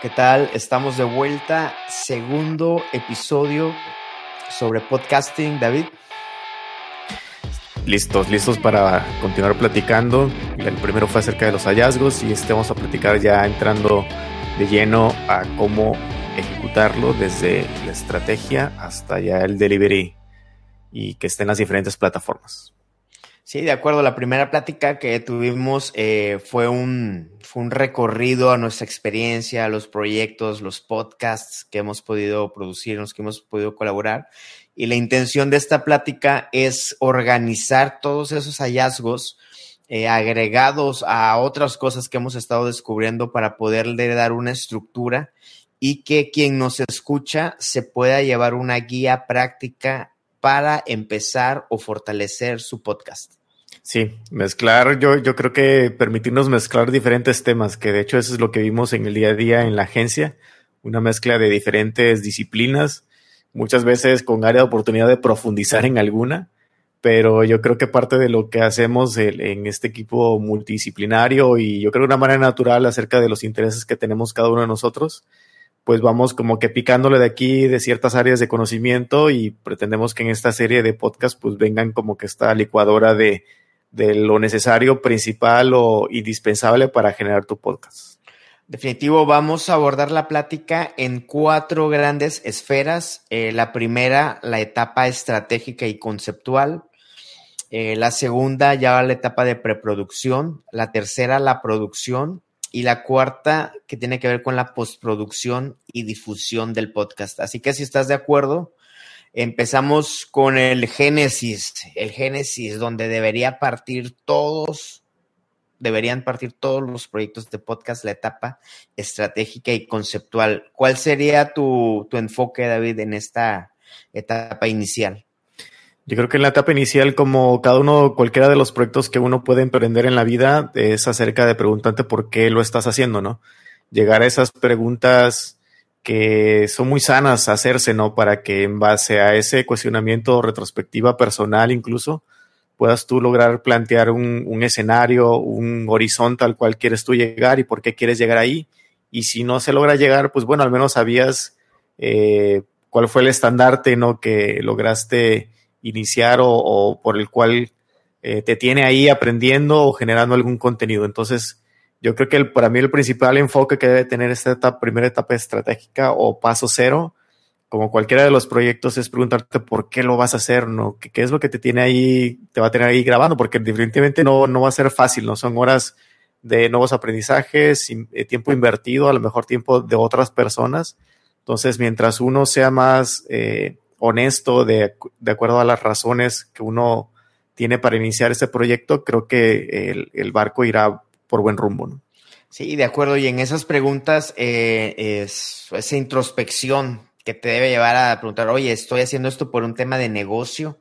¿Qué tal? Estamos de vuelta, segundo episodio sobre podcasting, David. Listos, listos para continuar platicando. El primero fue acerca de los hallazgos y este vamos a platicar ya entrando de lleno a cómo ejecutarlo desde la estrategia hasta ya el delivery y que esté en las diferentes plataformas. Sí, de acuerdo. La primera plática que tuvimos eh, fue, un, fue un recorrido a nuestra experiencia, a los proyectos, los podcasts que hemos podido producir, los que hemos podido colaborar. Y la intención de esta plática es organizar todos esos hallazgos eh, agregados a otras cosas que hemos estado descubriendo para poderle dar una estructura y que quien nos escucha se pueda llevar una guía práctica para empezar o fortalecer su podcast. Sí, mezclar, yo, yo creo que permitirnos mezclar diferentes temas, que de hecho eso es lo que vimos en el día a día en la agencia, una mezcla de diferentes disciplinas, muchas veces con área de oportunidad de profundizar en alguna, pero yo creo que parte de lo que hacemos en este equipo multidisciplinario y yo creo de una manera natural acerca de los intereses que tenemos cada uno de nosotros, pues vamos como que picándole de aquí de ciertas áreas de conocimiento y pretendemos que en esta serie de podcast pues vengan como que esta licuadora de de lo necesario, principal o indispensable para generar tu podcast. Definitivo, vamos a abordar la plática en cuatro grandes esferas. Eh, la primera, la etapa estratégica y conceptual. Eh, la segunda, ya la etapa de preproducción. La tercera, la producción. Y la cuarta, que tiene que ver con la postproducción y difusión del podcast. Así que si estás de acuerdo, Empezamos con el génesis, el génesis donde debería partir todos, deberían partir todos los proyectos de podcast, la etapa estratégica y conceptual. ¿Cuál sería tu, tu enfoque, David, en esta etapa inicial? Yo creo que en la etapa inicial, como cada uno, cualquiera de los proyectos que uno puede emprender en la vida, es acerca de preguntarte por qué lo estás haciendo, ¿no? Llegar a esas preguntas que son muy sanas hacerse, ¿no? Para que en base a ese cuestionamiento, retrospectiva personal incluso, puedas tú lograr plantear un, escenario, un horizonte al cual quieres tú llegar y por qué quieres llegar ahí. Y si no se logra llegar, pues bueno, al menos sabías eh, cuál fue el estandarte, ¿no? Que lograste iniciar o, por el cual eh, te tiene ahí aprendiendo o generando algún contenido. Entonces, yo creo que para mí el principal enfoque que debe tener esta primera etapa estratégica o paso cero, como cualquiera de los proyectos, es preguntarte por qué lo vas a hacer, ¿no? ¿Qué, qué es lo que te tiene ahí, te va a tener ahí grabando? Porque definitivamente no, no va a ser fácil, ¿no? Son horas de nuevos aprendizajes, eh, tiempo invertido, a lo mejor tiempo de otras personas. Entonces, mientras uno sea más eh, honesto de, de, acuerdo a las razones que uno tiene para iniciar este proyecto, creo que el, el barco irá por buen rumbo. ¿no? Sí, de acuerdo. Y en esas preguntas, eh, es esa introspección que te debe llevar a preguntar, oye, estoy haciendo esto por un tema de negocio,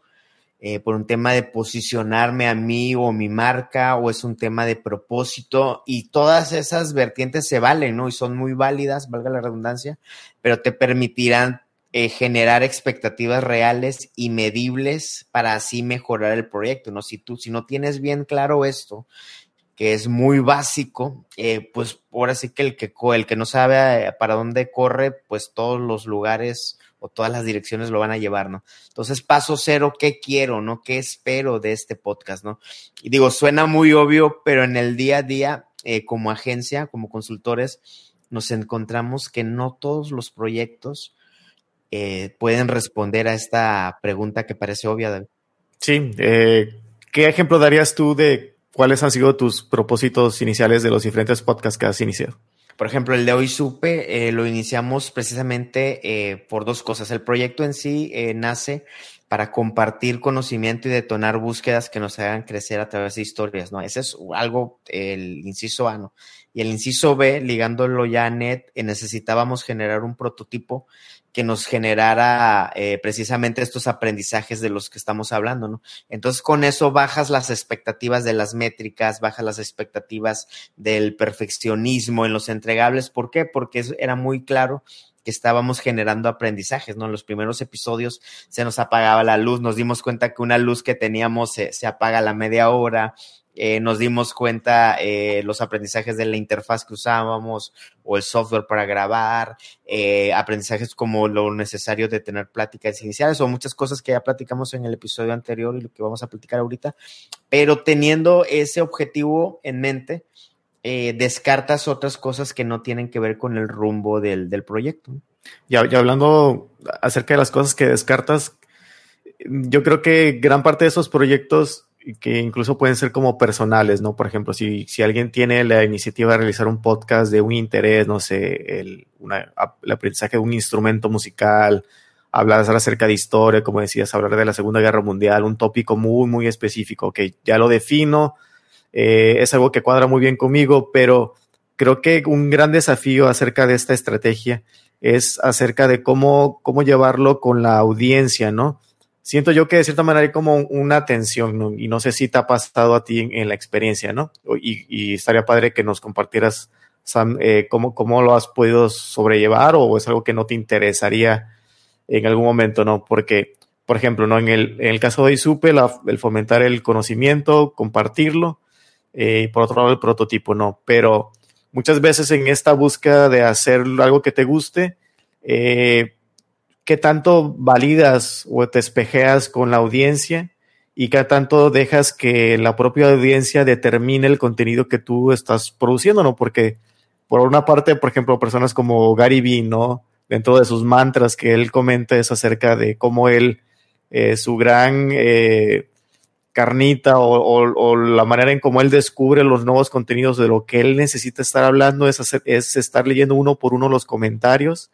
eh, por un tema de posicionarme a mí o mi marca, o es un tema de propósito, y todas esas vertientes se valen, ¿no? Y son muy válidas, valga la redundancia, pero te permitirán eh, generar expectativas reales y medibles para así mejorar el proyecto, ¿no? Si tú, si no tienes bien claro esto que es muy básico, eh, pues ahora sí que el que, el que no sabe eh, para dónde corre, pues todos los lugares o todas las direcciones lo van a llevar, ¿no? Entonces, paso cero, ¿qué quiero, no? ¿Qué espero de este podcast, no? Y digo, suena muy obvio, pero en el día a día, eh, como agencia, como consultores, nos encontramos que no todos los proyectos pueden responder a esta pregunta que parece obvia, David. Sí, ¿qué ejemplo darías tú de ¿cuáles han sido tus propósitos iniciales de los diferentes podcasts que has iniciado? Por ejemplo, el de hoy supe, eh, lo iniciamos precisamente eh, por dos cosas. El proyecto en sí eh, nace para compartir conocimiento y detonar búsquedas que nos hagan crecer a través de historias, ¿no? Ese es algo, el inciso A, ¿no? Y el inciso B, ligándolo ya a NET, necesitábamos generar un prototipo que nos generara eh, precisamente estos aprendizajes de los que estamos hablando, ¿no? Entonces, con eso bajas las expectativas de las métricas, bajas las expectativas del perfeccionismo en los entregables. ¿Por qué? Porque era muy claro que estábamos generando aprendizajes, ¿no? En los primeros episodios se nos apagaba la luz, nos dimos cuenta que una luz que teníamos se, se apaga a la media hora, eh, nos dimos cuenta eh, los aprendizajes de la interfaz que usábamos o el software para grabar, eh, aprendizajes como lo necesario de tener pláticas iniciales o muchas cosas que ya platicamos en el episodio anterior y lo que vamos a platicar ahorita, pero teniendo ese objetivo en mente, descartas otras cosas que no tienen que ver con el rumbo del, del proyecto. Ya, ya hablando acerca de las cosas que descartas, yo creo que gran parte de esos proyectos que incluso pueden ser como personales, ¿no? Por ejemplo, si, si alguien tiene la iniciativa de realizar un podcast de un interés, no sé, el, el aprendizaje de un instrumento musical, hablar acerca de historia, como decías, hablar de la Segunda Guerra Mundial, un tópico muy, muy específico, que ya lo defino, eh, es algo que cuadra muy bien conmigo, pero creo que un gran desafío acerca de esta estrategia es acerca de cómo, cómo llevarlo con la audiencia, ¿no? Siento yo que de cierta manera hay como una tensión, y no sé si te ha pasado a ti en, la experiencia, ¿no? Y, estaría padre que nos compartieras, eh, cómo, cómo, lo has podido sobrellevar o es algo que no te interesaría en algún momento, ¿no? Porque, por ejemplo, ¿no? En el, en el caso de ISUPE, el fomentar el conocimiento, compartirlo, eh, y por otro lado el prototipo, ¿no? Pero muchas veces en esta búsqueda de hacer algo que te guste, eh, qué tanto validas o te espejeas con la audiencia y qué tanto dejas que la propia audiencia determine el contenido que tú estás produciendo, ¿no? Porque por una parte, por ejemplo, personas como Gary Vee, ¿no? Dentro de sus mantras que él comenta es acerca de cómo él, eh, su gran eh, carnita o, la manera en cómo él descubre los nuevos contenidos de lo que él necesita estar hablando es, hacer, es estar leyendo uno por uno los comentarios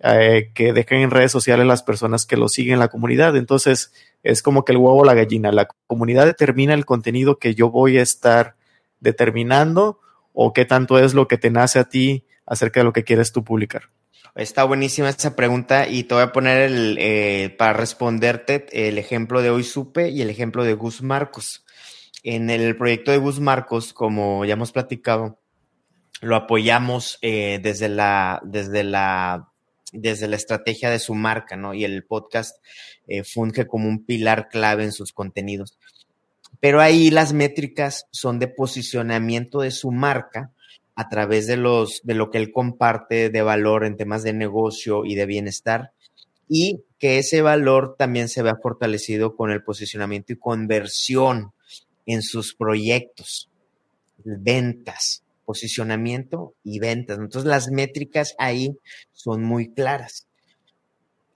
eh, que dejan en redes sociales las personas que lo siguen en la comunidad. Entonces, es como que el huevo o la gallina. La comunidad determina el contenido que yo voy a estar determinando o qué tanto es lo que te nace a ti acerca de lo que quieres tú publicar. Está buenísima esta pregunta y te voy a poner eh, para responderte el ejemplo de Hoy Supe y el ejemplo de Gus Marcos. En el proyecto de Gus Marcos, como ya hemos platicado, lo apoyamos eh, desde, la, desde la desde la estrategia de su marca, ¿no? Y el podcast eh, funge como un pilar clave en sus contenidos. Pero ahí las métricas son de posicionamiento de su marca a través de, los, de lo que él comparte de valor en temas de negocio y de bienestar y que ese valor también se vea fortalecido con el posicionamiento y conversión en sus proyectos, ventas, posicionamiento y ventas. Entonces las métricas ahí son muy claras.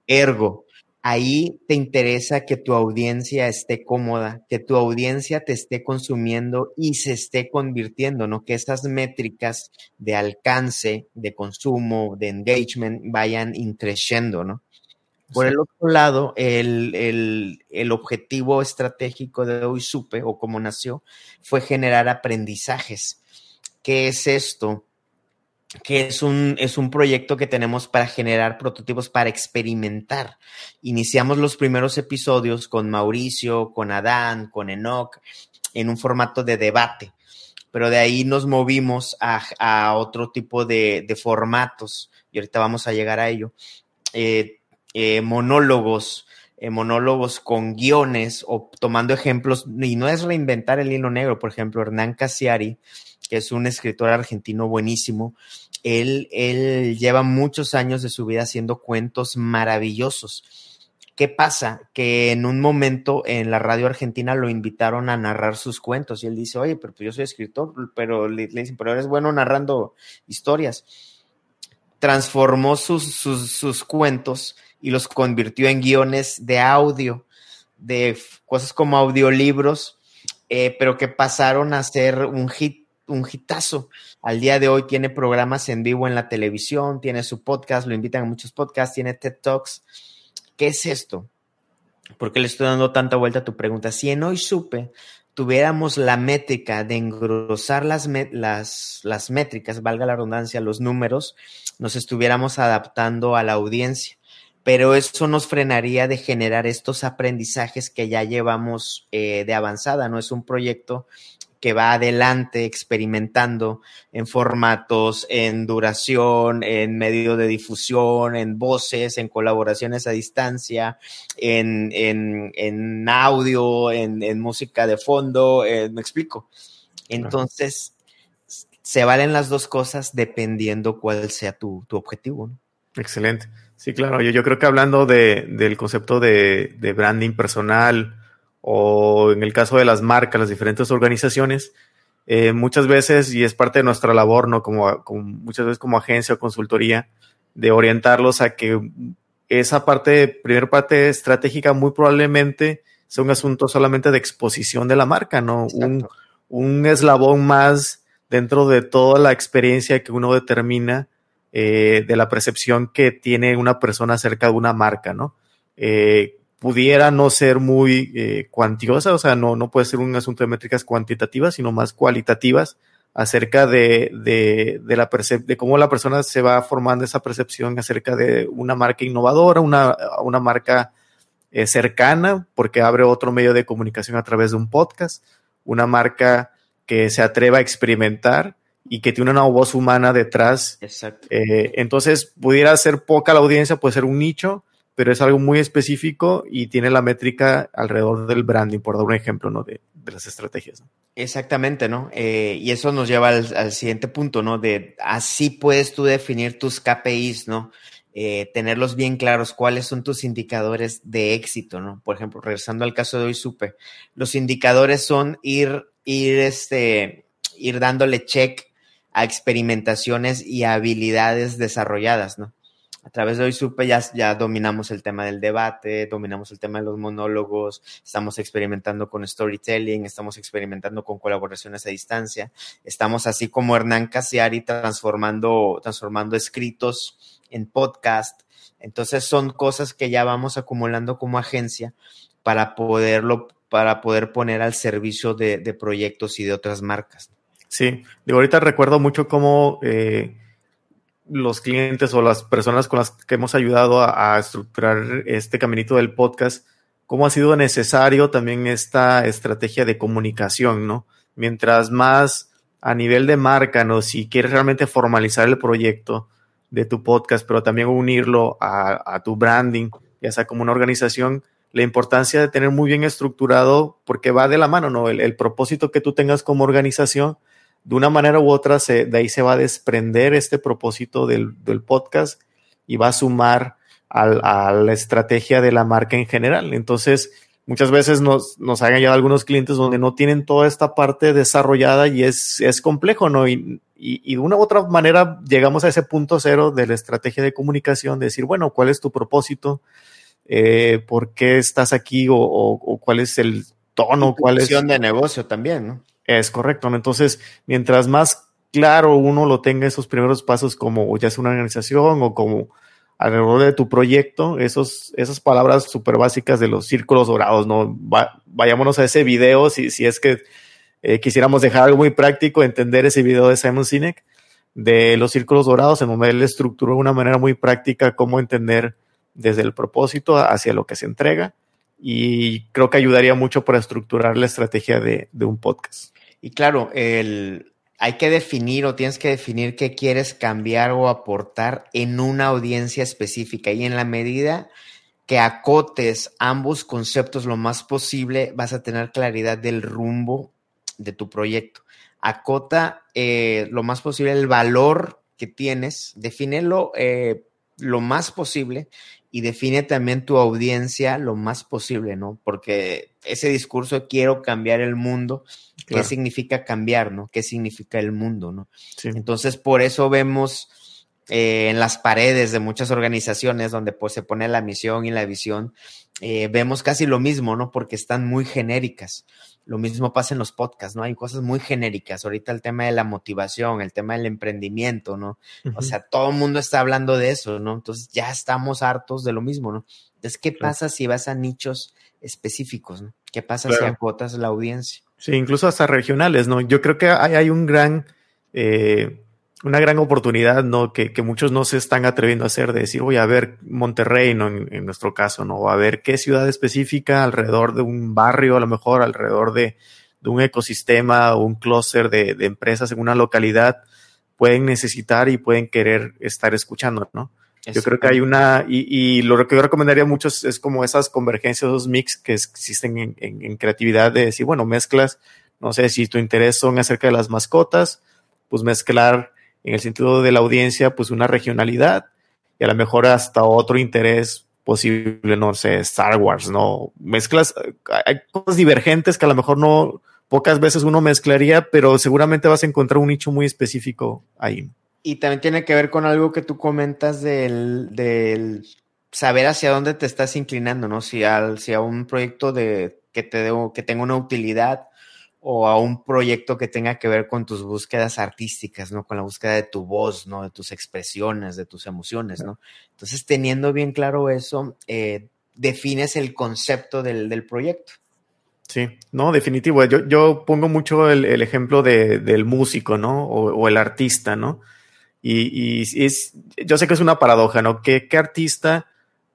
Ergo, ahí te interesa que tu audiencia esté cómoda, que tu audiencia te esté consumiendo y se esté convirtiendo, ¿no? Que esas métricas de alcance, de consumo, de engagement vayan increciendo, ¿no? Por el otro lado, el, el, el, objetivo estratégico de Hoy Supe, o como nació, fue generar aprendizajes ¿Qué es esto? que es un, es un proyecto que tenemos para generar prototipos para experimentar. Iniciamos los primeros episodios con Mauricio, con Adán, con Enoch, en un formato de debate, pero de ahí nos movimos a, otro tipo de, formatos, y ahorita vamos a llegar a ello. Eh, eh, monólogos, eh, monólogos con guiones o tomando ejemplos, y no es reinventar el hilo negro, por ejemplo, Hernán Casiari que es un escritor argentino buenísimo. Él, él lleva muchos años de su vida haciendo cuentos maravillosos. ¿Qué pasa? Que en un momento en la radio argentina lo invitaron a narrar sus cuentos y él dice, oye, pero pues yo soy escritor, pero le, dicen, pero eres bueno narrando historias. Transformó sus, sus, cuentos y los convirtió en guiones de audio, de cosas como audiolibros, eh, pero que pasaron a ser un hit un hitazo. Al día de hoy tiene programas en vivo en la televisión, tiene su podcast, lo invitan a muchos podcasts, tiene TED Talks. ¿Qué es esto? Porque le estoy dando tanta vuelta a tu pregunta. Si en hoy supe tuviéramos la métrica de engrosar las, las, las métricas, valga la redundancia, los números, nos estuviéramos adaptando a la audiencia pero eso nos frenaría de generar estos aprendizajes que ya llevamos eh, de avanzada, no es un proyecto que va adelante experimentando en formatos, en duración, en medio de difusión, en voces, en colaboraciones a distancia, en, en, en audio, en, en, música de fondo, eh, me explico. Entonces, se valen las dos cosas dependiendo cuál sea tu, objetivo. Excelente. Sí, claro. Yo, yo creo que hablando de, del concepto de, de, branding personal o en el caso de las marcas, las diferentes organizaciones, eh, muchas veces, y es parte de nuestra labor, ¿no? Como, como, muchas veces como agencia o consultoría, de orientarlos a que esa parte, primera parte estratégica, muy probablemente sea un asunto solamente de exposición de la marca, ¿no? Un, un, eslabón más dentro de toda la experiencia que uno determina eh, de la percepción que tiene una persona acerca de una marca, ¿no? Eh, pudiera no ser muy eh, cuantiosa, o sea, no, no puede ser un asunto de métricas cuantitativas, sino más cualitativas acerca de, de, de la de cómo la persona se va formando esa percepción acerca de una marca innovadora, una, una marca eh, cercana, porque abre otro medio de comunicación a través de un podcast, una marca que se atreva a experimentar y que tiene una voz humana detrás. Exacto. Eh, entonces, pudiera ser poca la audiencia, puede ser un nicho, pero es algo muy específico y tiene la métrica alrededor del branding, por dar un ejemplo, ¿no? De, las estrategias. Exactamente, ¿no? Eh, y eso nos lleva al, siguiente punto, ¿no? De así puedes tú definir tus KPIs, ¿no? Eh, tenerlos bien claros, cuáles son tus indicadores de éxito, ¿no? Por ejemplo, regresando al caso de hoy supe, los indicadores son ir, ir, este, ir dándole check a experimentaciones y habilidades desarrolladas, ¿no? A través de hoy supe ya, ya dominamos el tema del debate, dominamos el tema de los monólogos, estamos experimentando con storytelling, estamos experimentando con colaboraciones a distancia, estamos así como Hernán Casiari transformando, transformando escritos en podcast. Entonces son cosas que ya vamos acumulando como agencia para poderlo, para poder poner al servicio de, proyectos y de otras marcas. Sí, de ahorita recuerdo mucho cómo eh, los clientes o las personas con las que hemos ayudado a, estructurar este caminito del podcast, cómo ha sido necesario también esta estrategia de comunicación, ¿no? Mientras más a nivel de marca, ¿no? Si quieres realmente formalizar el proyecto de tu podcast, pero también unirlo a, tu branding, ya sea como una organización, la importancia de tener muy bien estructurado, porque va de la mano, ¿no? el propósito que tú tengas como organización de una manera u otra se, de ahí se va a desprender este propósito del, podcast y va a sumar a la estrategia de la marca en general. Entonces, muchas veces nos, nos han llegado algunos clientes donde no tienen toda esta parte desarrollada y es, es complejo, ¿no? Y, y, de una u otra manera llegamos a ese punto cero de la estrategia de comunicación, de decir, bueno, ¿cuál es tu propósito? Eh, ¿Por qué estás aquí? O, o, cuál es el tono? ¿Cuál es? de negocio también, ¿no? Es correcto. Entonces, mientras más claro uno lo tenga esos primeros pasos como ya es una organización o como alrededor de tu proyecto, esos, esas palabras súper básicas de los círculos dorados, ¿no? vayámonos a ese video, si, si es que eh, quisiéramos dejar algo muy práctico, entender ese video de Simon Sinek, de los círculos dorados, en donde él estructuró de una manera muy práctica cómo entender desde el propósito hacia lo que se entrega y creo que ayudaría mucho para estructurar la estrategia de, un podcast. Y claro, el, hay que definir o tienes que definir qué quieres cambiar o aportar en una audiencia específica y en la medida que acotes ambos conceptos lo más posible, vas a tener claridad del rumbo de tu proyecto. Acota eh, lo más posible el valor que tienes, defínelo eh, lo más posible y define también tu audiencia lo más posible, ¿no? Porque ese discurso quiero cambiar el mundo, ¿qué significa cambiar, ¿no? ¿Qué significa el mundo, ¿no? Entonces, por eso vemos eh, en las paredes de muchas organizaciones donde pues se pone la misión y la visión, eh, vemos casi lo mismo, ¿no? Porque están muy genéricas. Lo mismo pasa en los podcasts, ¿no? Hay cosas muy genéricas. Ahorita el tema de la motivación, el tema del emprendimiento, ¿no? O sea, todo el mundo está hablando de eso, ¿no? Entonces ya estamos hartos de lo mismo, ¿no? Entonces, ¿qué pasa si vas a nichos específicos, ¿no? ¿Qué pasa si acotas la audiencia? Sí, incluso hasta regionales, ¿no? Yo creo que hay, hay un gran... Eh, una gran oportunidad, ¿no? Que, que, muchos no se están atreviendo a hacer, de decir, voy a ver Monterrey, ¿no? En, nuestro caso, ¿no? A ver qué ciudad específica alrededor de un barrio, a lo mejor alrededor de, de un ecosistema o un clúster de, de, empresas en una localidad pueden necesitar y pueden querer estar escuchando, ¿no? Yo creo que hay una, y, y, lo que yo recomendaría mucho es, como esas convergencias, esos mix que existen en, en, en creatividad de decir, bueno, mezclas No sé si tu interés son acerca de las mascotas, pues mezclar en el sentido de la audiencia, pues una regionalidad y a lo mejor hasta otro interés posible, no sé, Star Wars, ¿no? Mezclas, hay cosas divergentes que a lo mejor no, pocas veces uno mezclaría, pero seguramente vas a encontrar un nicho muy específico ahí. Y también tiene que ver con algo que tú comentas del, del saber hacia dónde te estás inclinando, ¿no? Si, al, si a un proyecto de, que, te debo, que tenga una utilidad o a un proyecto que tenga que ver con tus búsquedas artísticas, ¿no? Con la búsqueda de tu voz, ¿no? De tus expresiones, de tus emociones, ¿no? Entonces, teniendo bien claro eso, eh, defines el concepto del, del, proyecto. Sí, no, definitivo. Yo, yo pongo mucho el, el ejemplo de, del músico, ¿no? O, o, el artista, ¿no? Y, y es, yo sé que es una paradoja, ¿no? ¿Qué, qué artista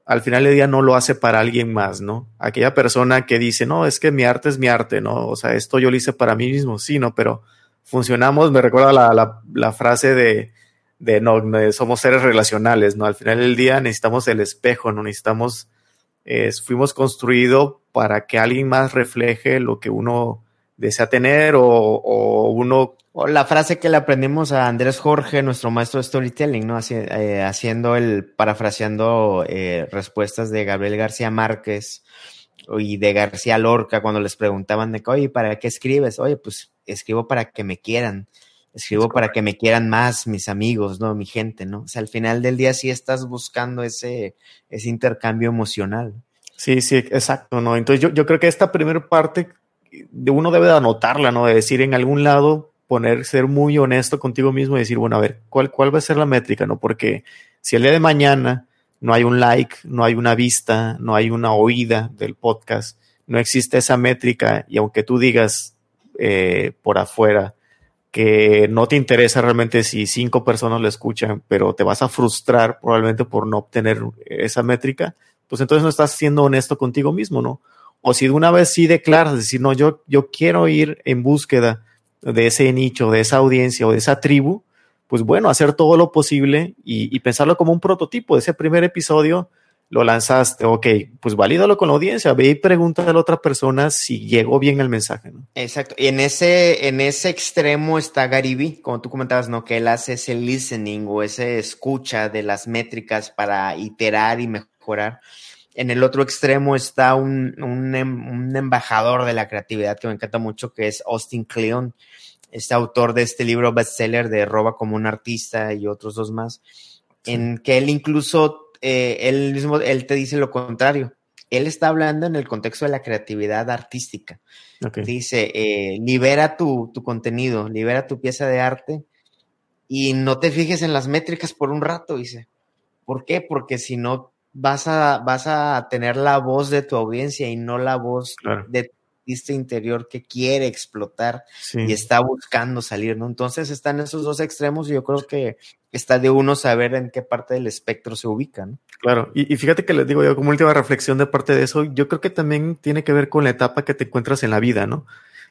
al final del día no lo hace para alguien más, ¿no? Aquella persona que dice, no, es que mi arte es mi arte, ¿no? O sea, esto yo lo hice para mí mismo, sí, ¿no? Pero funcionamos, me recuerda la, la, la frase de, de, no, somos seres relacionales, ¿no? Al final del día necesitamos el espejo, ¿no? Necesitamos, fuimos construidos para que alguien más refleje lo que uno desea tener o, o uno o la frase que le aprendimos a Andrés Jorge, nuestro maestro de storytelling, ¿no? Haci eh, haciendo el, parafraseando eh, respuestas de Gabriel García Márquez y de García Lorca cuando les preguntaban de, oye, ¿para qué escribes? Oye, pues escribo para que me quieran. Escribo para que me quieran más mis amigos, ¿no? Mi gente, ¿no? O sea, al final del día sí estás buscando ese, ese intercambio emocional. Sí, sí, exacto, ¿no? Entonces yo, yo creo que esta primera parte uno debe de anotarla, ¿no? De decir en algún lado, poner, ser muy honesto contigo mismo y decir, bueno, a ver, ¿cuál, cuál va a ser la métrica? ¿No? Porque si el día de mañana no hay un like, no hay una vista, no hay una oída del podcast, no existe esa métrica y aunque tú digas eh, por afuera que no te interesa realmente si cinco personas lo escuchan, pero te vas a frustrar probablemente por no obtener esa métrica, pues entonces no estás siendo honesto contigo mismo, ¿no? O si de una vez sí declaras, decir, no, yo, yo quiero ir en búsqueda de ese nicho, de esa audiencia o de esa tribu, pues bueno, hacer todo lo posible y, y, pensarlo como un prototipo. Ese primer episodio lo lanzaste, ok, pues valídalo con la audiencia, ve y pregunta a la otra persona si llegó bien el mensaje. Exacto. Y en ese, en ese extremo está Gariby, como tú comentabas, ¿no? Que él hace ese listening o ese escucha de las métricas para iterar y mejorar. En el otro extremo está un, un, un, embajador de la creatividad que me encanta mucho, que es Austin Kleon, este autor de este libro bestseller de Roba como un artista y otros dos más, sí. en que él incluso, eh, él mismo, él te dice lo contrario. Él está hablando en el contexto de la creatividad artística. Okay. Dice, eh, libera tu, tu contenido, libera tu pieza de arte y no te fijes en las métricas por un rato, dice. ¿Por qué? Porque si no vas a, vas a tener la voz de tu audiencia y no la voz claro. de tu artista interior que quiere explotar sí. y está buscando salir, ¿no? Entonces están esos dos extremos y yo creo que está de uno saber en qué parte del espectro se ubica, ¿no? Claro, y, y fíjate que les digo yo como última reflexión de parte de eso, yo creo que también tiene que ver con la etapa que te encuentras en la vida, ¿no?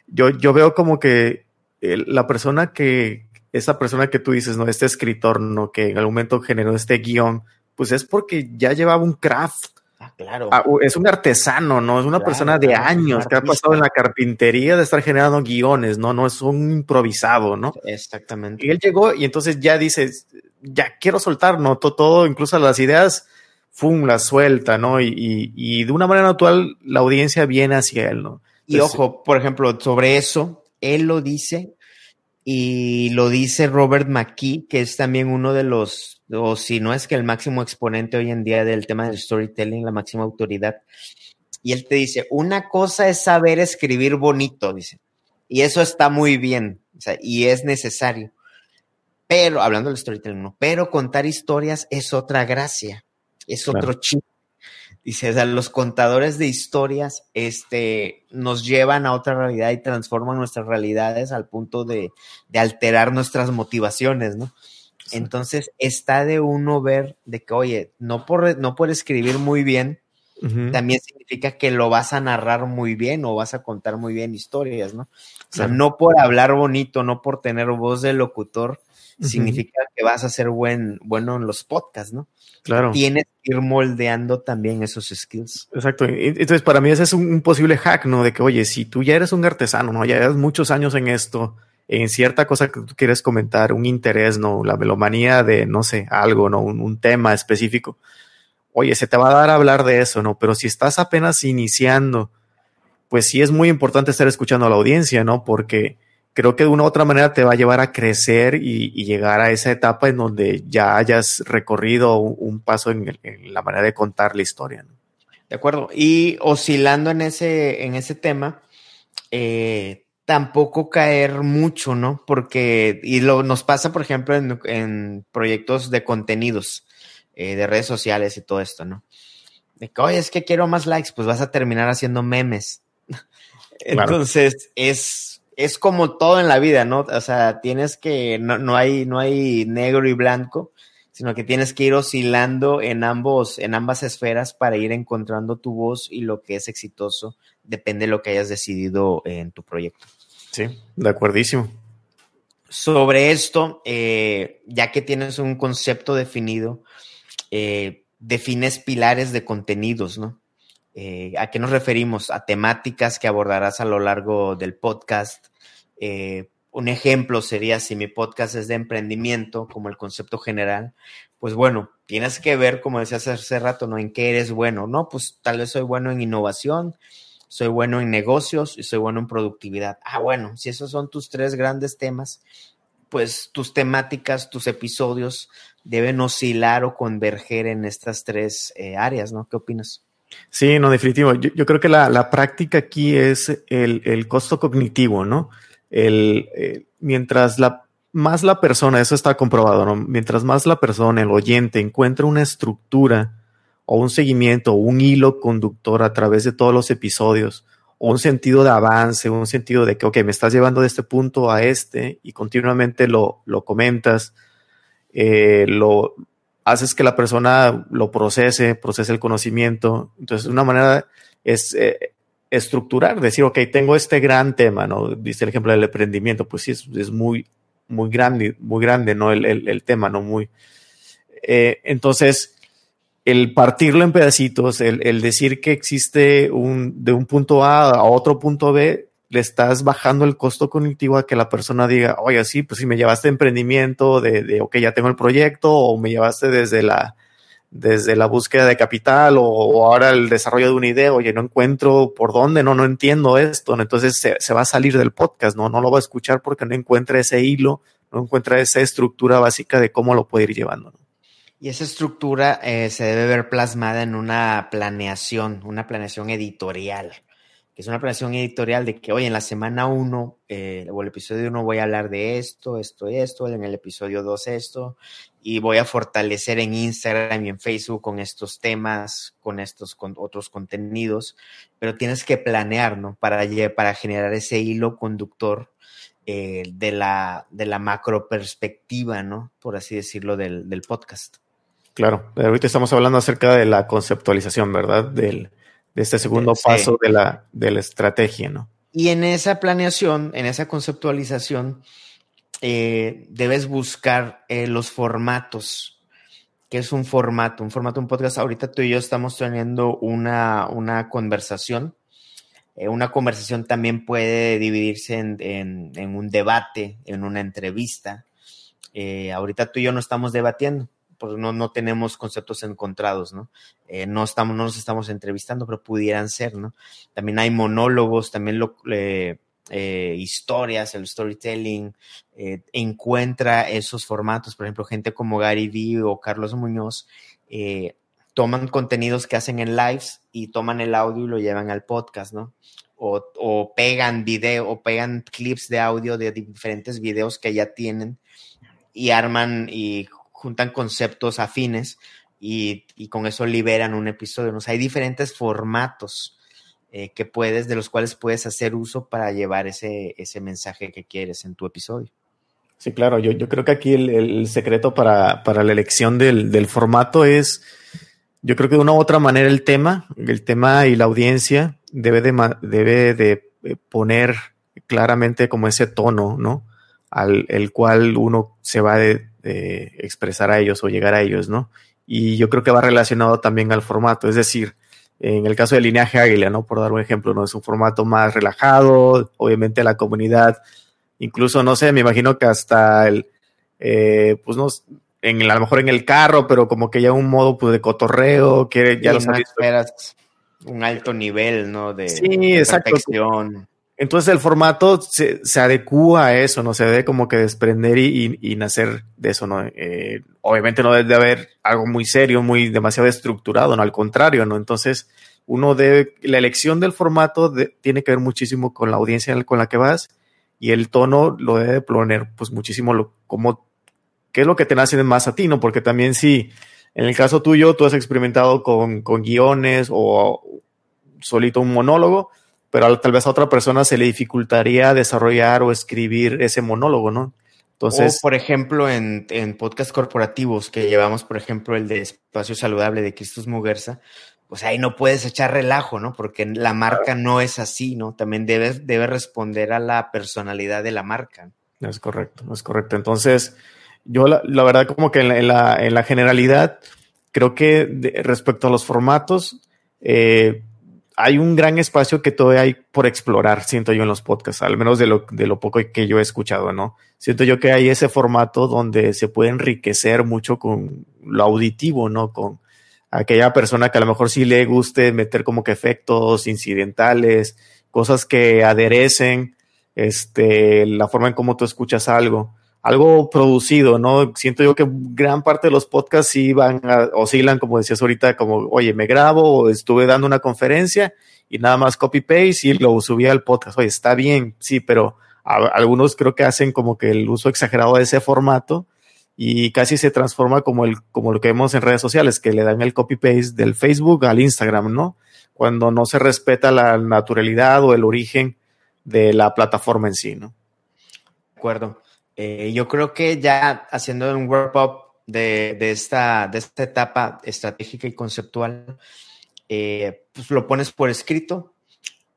Yo, yo veo como que el, la persona que, esa persona que tú dices, ¿no? Este escritor, ¿no? Que en algún momento generó este guion, pues es porque ya llevaba un craft. Ah, claro. Ah, es un artesano, ¿no? Es una claro, persona de claro, años que ha pasado en la carpintería de estar generando guiones, ¿no? No es un improvisado, ¿no? Exactamente. Y él llegó y entonces ya dice, ya quiero soltar, ¿no? Todo, todo incluso las ideas, ¡fum! las suelta, ¿no? Y, y, y, de una manera natural la audiencia viene hacia él, ¿no? Entonces, y ojo, por ejemplo, sobre eso, él lo dice y lo dice Robert McKee, que es también uno de los, o si no es que el máximo exponente hoy en día del tema del storytelling, la máxima autoridad. Y él te dice, una cosa es saber escribir bonito, dice, y eso está muy bien, o sea, y es necesario. Pero, hablando del storytelling, no, pero contar historias es otra gracia, es claro. otro chip. Dice, o sea, los contadores de historias este, nos llevan a otra realidad y transforman nuestras realidades al punto de, de alterar nuestras motivaciones, ¿no? Entonces, está de uno ver de que, oye, no por, no por escribir muy bien, uh -huh. también significa que lo vas a narrar muy bien o vas a contar muy bien historias, ¿no? O sea, no por hablar bonito, no por tener voz de locutor, significa que vas a ser buen, bueno en los podcasts, ¿no? Claro. Tienes que ir moldeando también esos skills. Exacto. Entonces, para mí ese es un, posible hack, ¿no? De que, oye, si tú ya eres un artesano, ¿no? Ya llevas muchos años en esto, en cierta cosa que tú quieres comentar, un interés, ¿no? La melomanía de, no sé, algo, ¿no? Un, un tema específico. Oye, se te va a dar a hablar de eso, ¿no? Pero si estás apenas iniciando, pues sí es muy importante estar escuchando a la audiencia, ¿no? Porque creo que de una u otra manera te va a llevar a crecer y, llegar a esa etapa en donde ya hayas recorrido un, paso en, la manera de contar la historia. De acuerdo. Y oscilando en ese, en ese tema, eh, tampoco caer mucho, ¿no? Porque, y lo nos pasa, por ejemplo, en, proyectos de contenidos, eh, de redes sociales y todo esto, ¿no? De que, oye, es que quiero más likes, pues vas a terminar haciendo memes. Entonces, es es como todo en la vida, ¿no? O sea, tienes que, no, no, hay, no hay negro y blanco, sino que tienes que ir oscilando en ambos, en ambas esferas para ir encontrando tu voz y lo que es exitoso, depende de lo que hayas decidido en tu proyecto. Sí, de acuerdísimo. Sobre esto, eh, ya que tienes un concepto definido, eh, defines pilares de contenidos, ¿no? Eh, ¿A qué nos referimos? A temáticas que abordarás a lo largo del podcast. Eh, un ejemplo sería si mi podcast es de emprendimiento, como el concepto general, pues bueno, tienes que ver, como decías hace rato, ¿no? En qué eres bueno, ¿no? Pues tal vez soy bueno en innovación, soy bueno en negocios y soy bueno en productividad. Ah, bueno, si esos son tus tres grandes temas, pues tus temáticas, tus episodios deben oscilar o converger en estas tres eh, áreas, ¿no? ¿Qué opinas? Sí, no, definitivo. Yo, creo que la, práctica aquí es el, costo cognitivo, ¿no? El, eh, mientras la, más la persona, eso está comprobado, ¿no? Mientras más la persona, el oyente, encuentra una estructura o un seguimiento un hilo conductor a través de todos los episodios, o un sentido de avance, un sentido de que, ok, me estás llevando de este punto a este y continuamente lo, lo comentas, eh, lo, haces que la persona lo procese, procese el conocimiento. Entonces, una manera es eh, estructurar, decir, ok, tengo este gran tema, ¿no? Dice el ejemplo del emprendimiento, pues sí, es, muy, muy grande, muy grande, ¿no? El, tema, ¿no? Muy. Eh, entonces, el partirlo en pedacitos, el, el, decir que existe un, de un punto A a otro punto B, le estás bajando el costo cognitivo a que la persona diga, oye, sí, pues si me llevaste emprendimiento de, de, ok, ya tengo el proyecto, o me llevaste desde la, desde la búsqueda de capital, o, ahora el desarrollo de una idea, oye, no encuentro por dónde, no, no entiendo esto, entonces se, va a salir del podcast, no, no lo va a escuchar porque no encuentra ese hilo, no encuentra esa estructura básica de cómo lo puede ir llevando. Y esa estructura eh, se debe ver plasmada en una planeación, una planeación editorial que es una planeación editorial de que, oye, en la semana 1 eh, o el episodio 1 voy a hablar de esto, esto, esto, en el episodio 2 esto, y voy a fortalecer en Instagram y en Facebook con estos temas, con estos con otros contenidos, pero tienes que planear, ¿no? Para, para generar ese hilo conductor eh, de, la, de la macro perspectiva, ¿no? Por así decirlo, del podcast. Claro, ahorita estamos hablando acerca de la conceptualización, ¿verdad? Del, de este segundo paso de la, de la estrategia, ¿no? Y en esa planeación, en esa conceptualización, eh, debes buscar eh, los formatos. ¿Qué es un formato? Un formato, un podcast. Ahorita tú y yo estamos teniendo una, una conversación. Eh, una conversación también puede dividirse en, en, un debate, en una entrevista. ahorita tú y yo no estamos debatiendo pues no, no tenemos conceptos encontrados, ¿no? Eh, no, estamos, no nos estamos entrevistando, pero pudieran ser, ¿no? También hay monólogos, también lo, eh, historias, el storytelling, eh, encuentra esos formatos, por ejemplo, gente como Gary Vee o Carlos Muñoz, toman contenidos que hacen en lives y toman el audio y lo llevan al podcast, ¿no? O, o pegan video o pegan clips de audio de diferentes videos que ya tienen y arman y juntan conceptos afines y, con eso liberan un episodio. ¿no? hay diferentes formatos eh, que puedes, de los cuales puedes hacer uso para llevar ese, ese mensaje que quieres en tu episodio. Sí, claro, yo, yo creo que aquí el, secreto para, la elección del, formato es, yo creo que de una u otra manera el tema, el tema y la audiencia debe de, debe de eh, poner claramente como ese tono, ¿no? al el cual uno se va a expresar a ellos o llegar a ellos, ¿no? Y yo creo que va relacionado también al formato, es decir, en el caso del lineaje águila, ¿no? Por dar un ejemplo, ¿no? Es un formato más relajado, obviamente la comunidad, incluso, no sé, me imagino que hasta el, eh, pues no, en a lo mejor en el carro, pero como que ya un modo pues, de cotorreo, que ya sí, esperas un alto nivel, ¿no? De, sí, exacto. Entonces el formato se, se, adecúa a eso, ¿no? Se debe como que desprender y, y, nacer de eso, ¿no? Eh, obviamente no debe haber algo muy serio, muy demasiado estructurado, ¿no? Al contrario, ¿no? Entonces uno debe, la elección del formato tiene que ver muchísimo con la audiencia con la que vas y el tono lo debe poner pues muchísimo lo, como qué es lo que te nace más a ti, ¿no? Porque también si en el caso tuyo tú has experimentado con, con guiones o solito un monólogo, pero tal vez a otra persona se le dificultaría desarrollar o escribir ese monólogo, ¿no? Entonces, o, por ejemplo, en, en podcast corporativos que llevamos, por ejemplo, el de Espacio Saludable de Cristus Muguerza, pues ahí no puedes echar relajo, ¿no? Porque la marca no es así, ¿no? También debes debe responder a la personalidad de la marca. Es correcto, es correcto. Entonces, yo la, la verdad como que en la, en la, generalidad, creo que respecto a los formatos, eh, hay un gran espacio que todavía hay por explorar, siento yo en los podcasts, al menos de lo, de lo poco que yo he escuchado, ¿no? Siento yo que hay ese formato donde se puede enriquecer mucho con lo auditivo, ¿no? Con aquella persona que a lo mejor sí le guste meter como que efectos incidentales, cosas que aderecen, este, la forma en cómo tú escuchas algo algo producido, ¿no? Siento yo que gran parte de los podcasts sí van, a, oscilan, como decías ahorita, como, oye, me grabo o estuve dando una conferencia y nada más copy-paste y lo subí al podcast. Oye, está bien, sí, pero algunos creo que hacen como que el uso exagerado de ese formato y casi se transforma como, el, como lo que vemos en redes sociales, que le dan el copy-paste del Facebook al Instagram, ¿no? Cuando no se respeta la naturalidad o el origen de la plataforma en sí, ¿no? De acuerdo. Eh, yo creo que ya haciendo un wrap-up de, de, esta, de esta etapa estratégica y conceptual, eh, pues lo pones por escrito,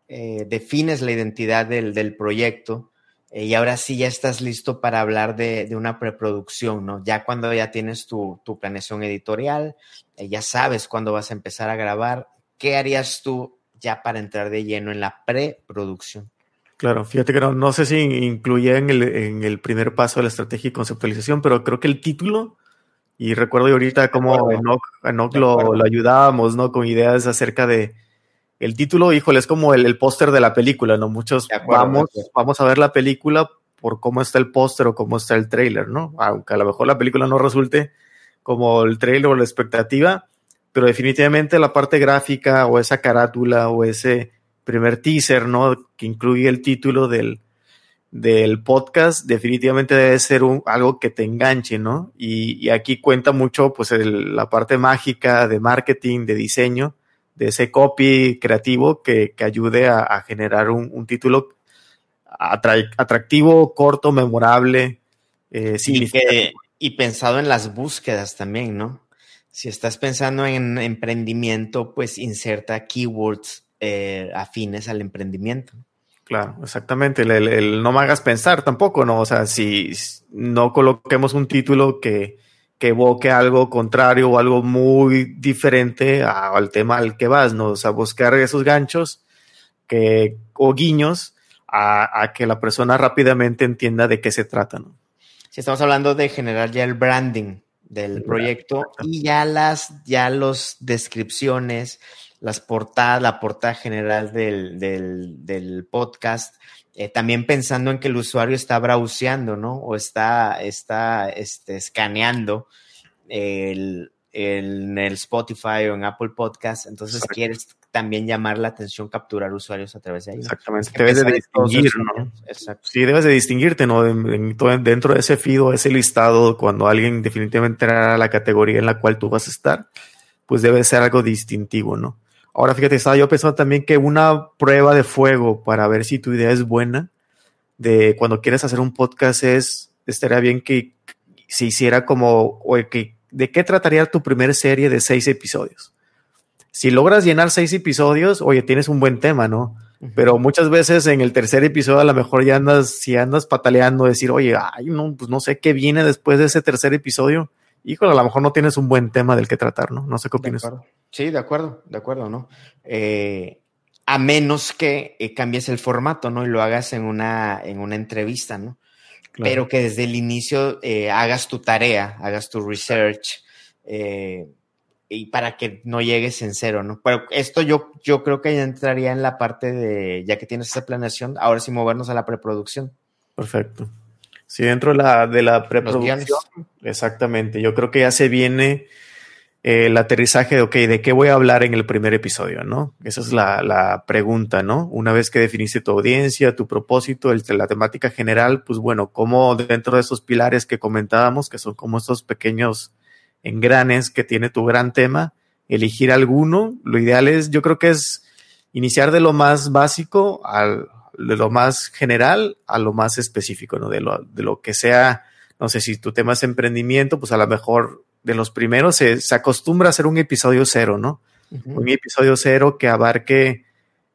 eh, defines la identidad del, del proyecto y ahora sí ya estás listo para hablar de, de una preproducción, ¿no? Ya cuando ya tienes tu, tu planeación editorial, ya sabes cuándo vas a empezar a grabar, ¿qué harías tú ya para entrar de lleno en la preproducción? Claro, fíjate que no, no sé si incluía en el, en el, primer paso de la estrategia y conceptualización, pero creo que el título, y recuerdo ahorita cómo Enoch, Enoch lo, lo, ayudábamos, ¿no? Con ideas acerca de el título, híjole, es como el, el póster de la película, ¿no? Muchos vamos, vamos a ver la película por cómo está el póster o cómo está el trailer, ¿no? Aunque a lo mejor la película no resulte como el trailer o la expectativa, pero definitivamente la parte gráfica o esa carátula o ese primer teaser, ¿no? Que incluye el título del, del podcast, definitivamente debe ser un, algo que te enganche, ¿no? Y, aquí cuenta mucho, pues, la parte mágica de marketing, de diseño, de ese copy creativo que, que ayude a, generar un, un título atractivo, corto, memorable, eh, y, y pensado en las búsquedas también, ¿no? Si estás pensando en emprendimiento, pues inserta keywords eh, afines al emprendimiento. Claro, exactamente. El, no me hagas pensar tampoco, ¿no? O sea, si no coloquemos un título que, que evoque algo contrario o algo muy diferente al tema al que vas, ¿no? O sea, buscar esos ganchos que, o guiños a, que la persona rápidamente entienda de qué se trata, ¿no? Si estamos hablando de generar ya el branding del proyecto y ya las, ya los descripciones, las portadas, la portada general del, del, del podcast, eh, también pensando en que el usuario está browseando, ¿no? O está, está este, escaneando el, el, el Spotify o en Apple Podcast, entonces quieres también llamar la atención, capturar usuarios a través de ahí. Exactamente, debes de distinguir, ¿no? Exacto. Sí, debes de distinguirte, ¿no? Dentro de ese feed o ese listado, cuando alguien definitivamente entra a la categoría en la cual tú vas a estar, pues debe ser algo distintivo, ¿no? Ahora fíjate, estaba yo pensando también que una prueba de fuego para ver si tu idea es buena, de cuando quieres hacer un podcast es, estaría bien que se hiciera como, o que, ¿de qué trataría tu primera serie de seis episodios? Si logras llenar seis episodios, oye, tienes un buen tema, ¿no? Pero muchas veces en el tercer episodio a lo mejor ya andas, si andas pataleando, decir, oye, ay, no, pues no sé qué viene después de ese tercer episodio. Híjole, a lo mejor no tienes un buen tema del que tratar, ¿no? No sé qué opinas. Sí, de acuerdo, de acuerdo, ¿no? Eh, a menos que eh, cambies el formato, ¿no? Y lo hagas en una, en una entrevista, ¿no? Pero que desde el inicio eh, hagas tu tarea, hagas tu research, y para que no llegues en cero, ¿no? Pero esto yo, yo creo que ya entraría en la parte de, ya que tienes esa planeación, ahora sí movernos a la preproducción. Perfecto. Sí, dentro de la, de la preproducción, exactamente. Yo creo que ya se viene eh, el aterrizaje de, ok, ¿de qué voy a hablar en el primer episodio, no? Esa es la, la pregunta, ¿no? Una vez que definiste tu audiencia, tu propósito, el, la temática general, pues bueno, ¿cómo dentro de esos pilares que comentábamos, que son como estos pequeños engranes que tiene tu gran tema, elegir alguno. Lo ideal es, yo creo que es iniciar de lo más básico al, de lo más general a lo más específico, ¿no? De lo, de lo que sea, no sé si tu tema es emprendimiento, pues a lo mejor de los primeros se, acostumbra a hacer un episodio cero, ¿no? Un episodio cero que abarque,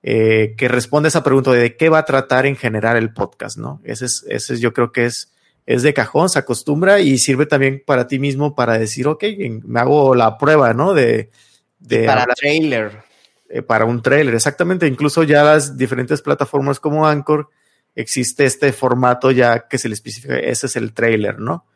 eh, que responda a esa pregunta de, qué va a tratar en general el podcast, ¿no? Ese es, ese yo creo que es es de cajón, se acostumbra y sirve también para ti mismo para decir, ok, me hago la prueba, ¿no? De, de para trailer. Eh, para un trailer, exactamente. Incluso ya las diferentes plataformas como Anchor, existe este formato ya que se le especifica, ese es el trailer, ¿no?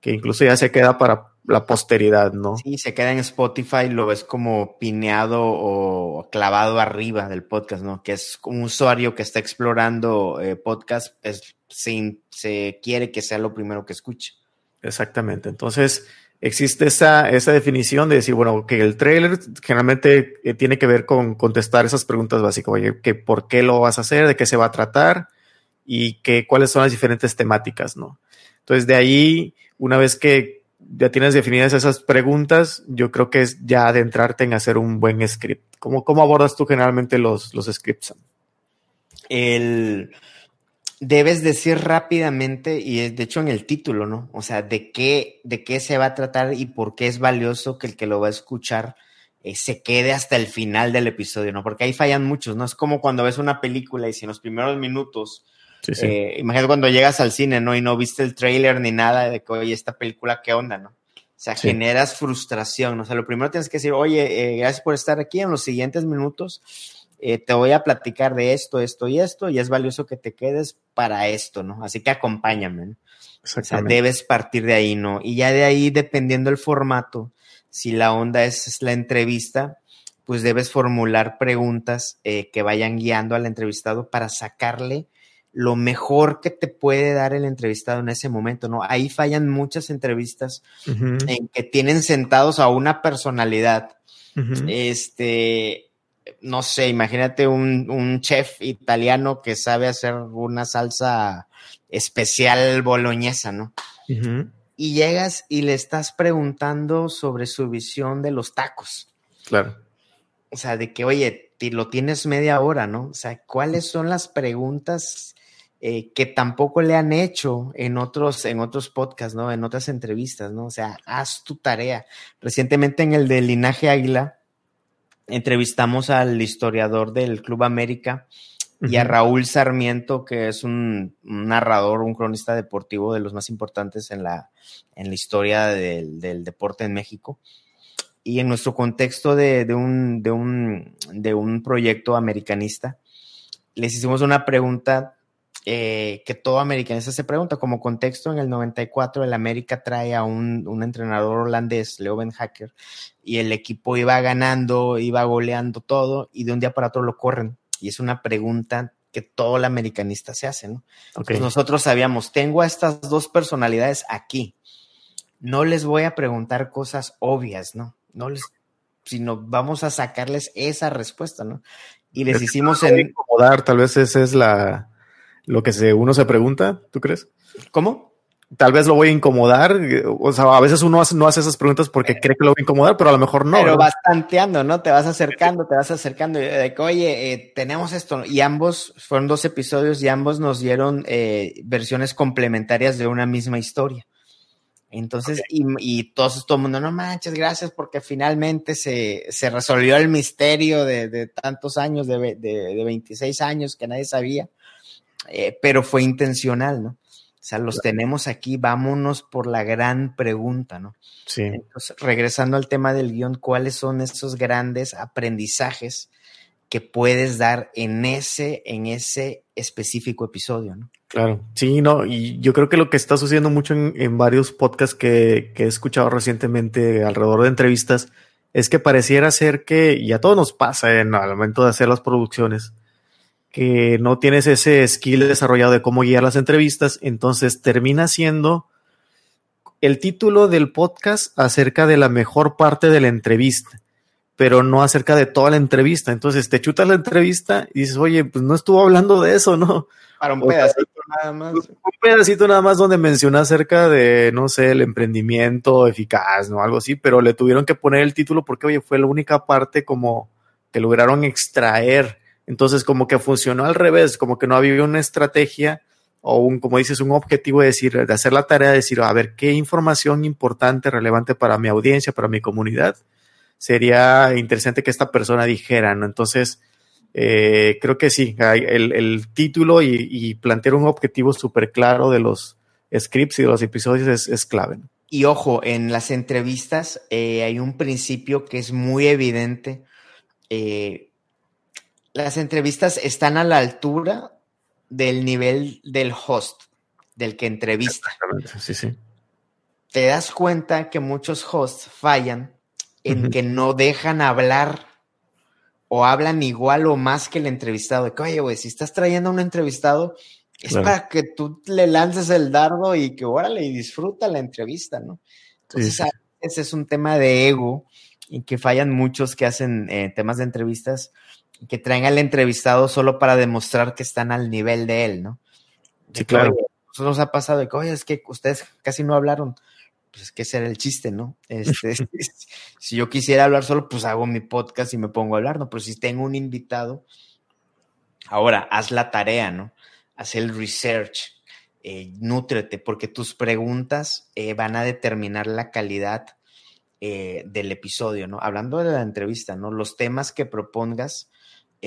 Que incluso ya se queda para la posteridad, ¿no? Sí, se queda en Spotify, lo ves como pineado o clavado arriba del podcast, ¿no? Que es un usuario que está explorando eh, podcast, es, se, se, quiere que sea lo primero que escuche. Exactamente. Entonces, existe esa, esa definición de decir, bueno, que el trailer generalmente eh, tiene que ver con contestar esas preguntas básicas, oye, que por qué lo vas a hacer, de qué se va a tratar y que, cuáles son las diferentes temáticas, ¿no? Entonces, de ahí, una vez que ya tienes definidas esas preguntas, yo creo que es ya adentrarte en hacer un buen script. ¿Cómo, cómo abordas tú generalmente los, los scripts? El, debes decir rápidamente, y de hecho en el título, ¿no? O sea, de qué, de qué se va a tratar y por qué es valioso que el que lo va a escuchar eh, se quede hasta el final del episodio, ¿no? Porque ahí fallan muchos, ¿no? Es como cuando ves una película y si en los primeros minutos eh, imagínate cuando llegas al cine, ¿no? Y no viste el trailer ni nada de que, oye, esta película, ¿qué onda, no? O sea, generas frustración, ¿no? O sea, lo primero tienes que decir, oye, eh, gracias por estar aquí en los siguientes minutos. Eh, te voy a platicar de esto, esto y esto, y es valioso que te quedes para esto, ¿no? Así que acompáñame, ¿no? O sea, debes partir de ahí, ¿no? Y ya de ahí, dependiendo el formato, si la onda es, la entrevista, pues debes formular preguntas que vayan guiando al entrevistado para sacarle lo mejor que te puede dar el entrevistado en ese momento, ¿no? Ahí fallan muchas entrevistas en que tienen sentados a una personalidad. Este, no sé, imagínate un, chef italiano que sabe hacer una salsa especial boloñesa, ¿no? Y llegas y le estás preguntando sobre su visión de los tacos. Claro. O sea, de que, oye, lo tienes media hora, ¿no? O sea, ¿cuáles son las preguntas eh, que tampoco le han hecho en otros, en otros podcasts, ¿no? En otras entrevistas, ¿no? O sea, haz tu tarea. Recientemente en el de Linaje Águila, entrevistamos al historiador del Club América y a Raúl Sarmiento, que es un, narrador, un cronista deportivo de los más importantes en la, en la historia del, deporte en México. Y en nuestro contexto de, un, de, un, de un proyecto americanista, les hicimos una pregunta eh, que todo americanista se pregunta. Como contexto, en el 94 el América trae a un, entrenador holandés, Leuven Hacker, y el equipo iba ganando, iba goleando todo, y de un día para otro lo corren. Y es una pregunta que todo el americanista se hace, ¿no? Pues nosotros sabíamos, tengo a estas dos personalidades aquí. No les voy a preguntar cosas obvias, ¿no? No les, sino vamos a sacarles esa respuesta, ¿no? Y les hicimos en... incomodar, tal vez esa es la, lo que se, uno se pregunta, ¿tú crees? ¿Cómo? Tal vez lo voy a incomodar. O sea, a veces uno no hace esas preguntas porque cree que lo voy a incomodar, pero a lo mejor no. Pero vas tanteando, ¿no? Te vas acercando, te vas acercando. De que, oye, eh, tenemos esto. Y ambos, fueron dos episodios y ambos nos dieron eh, versiones complementarias de una misma historia. Entonces, y, y todos, todo el mundo, no manches, gracias porque finalmente se, se resolvió el misterio de, de tantos años, de, de, de, 26 años que nadie sabía, eh, pero fue intencional, ¿no? O sea, los tenemos aquí, vámonos por la gran pregunta, ¿no? Sí. Entonces, regresando al tema del guion, ¿cuáles son esos grandes aprendizajes que puedes dar en ese, en ese específico episodio, ¿no? Claro, sí, no, y yo creo que lo que está sucediendo mucho en, en varios podcasts que, que, he escuchado recientemente alrededor de entrevistas es que pareciera ser que, y a todos nos pasa en, al momento de hacer las producciones, que no tienes ese skill desarrollado de cómo guiar las entrevistas, entonces termina siendo el título del podcast acerca de la mejor parte de la entrevista pero no acerca de toda la entrevista. Entonces te chutas la entrevista y dices, oye, pues no estuvo hablando de eso, ¿no? Para un pedacito nada más. Un pedacito nada más donde menciona acerca de, no sé, el emprendimiento eficaz, ¿no? Algo así, pero le tuvieron que poner el título porque, oye, fue la única parte como que lograron extraer. Entonces, como que funcionó al revés, como que no había una estrategia o un, como dices, un objetivo de decir, de hacer la tarea de decir, a ver, qué información importante, relevante para mi audiencia, para mi comunidad sería interesante que esta persona dijera, ¿no? Entonces, eh, creo que sí, el, título y, plantear un objetivo súper claro de los scripts y de los episodios es, clave. Y ojo, en las entrevistas eh, hay un principio que es muy evidente. Eh, las entrevistas están a la altura del nivel del host, del que entrevista. Sí, sí. Te das cuenta que muchos hosts fallan en que no dejan hablar o hablan igual o más que el entrevistado. De que, oye, güey, si estás trayendo a un entrevistado, es claro. para que tú le lances el dardo y que órale y disfruta la entrevista, ¿no? Entonces, sí. es un tema de ego y que fallan muchos que hacen eh, temas de entrevistas que traen al entrevistado solo para demostrar que están al nivel de él, ¿no? De sí, claro. Eso nos ha pasado de que, oye, es que ustedes casi no hablaron pues es que ese era el chiste, ¿no? Este, si yo quisiera hablar solo, pues hago mi podcast y me pongo a hablar, ¿no? Pero si tengo un invitado, ahora haz la tarea, ¿no? Haz el research, eh, nútrete, porque tus preguntas eh, van a determinar la calidad eh, del episodio, ¿no? Hablando de la entrevista, ¿no? Los temas que propongas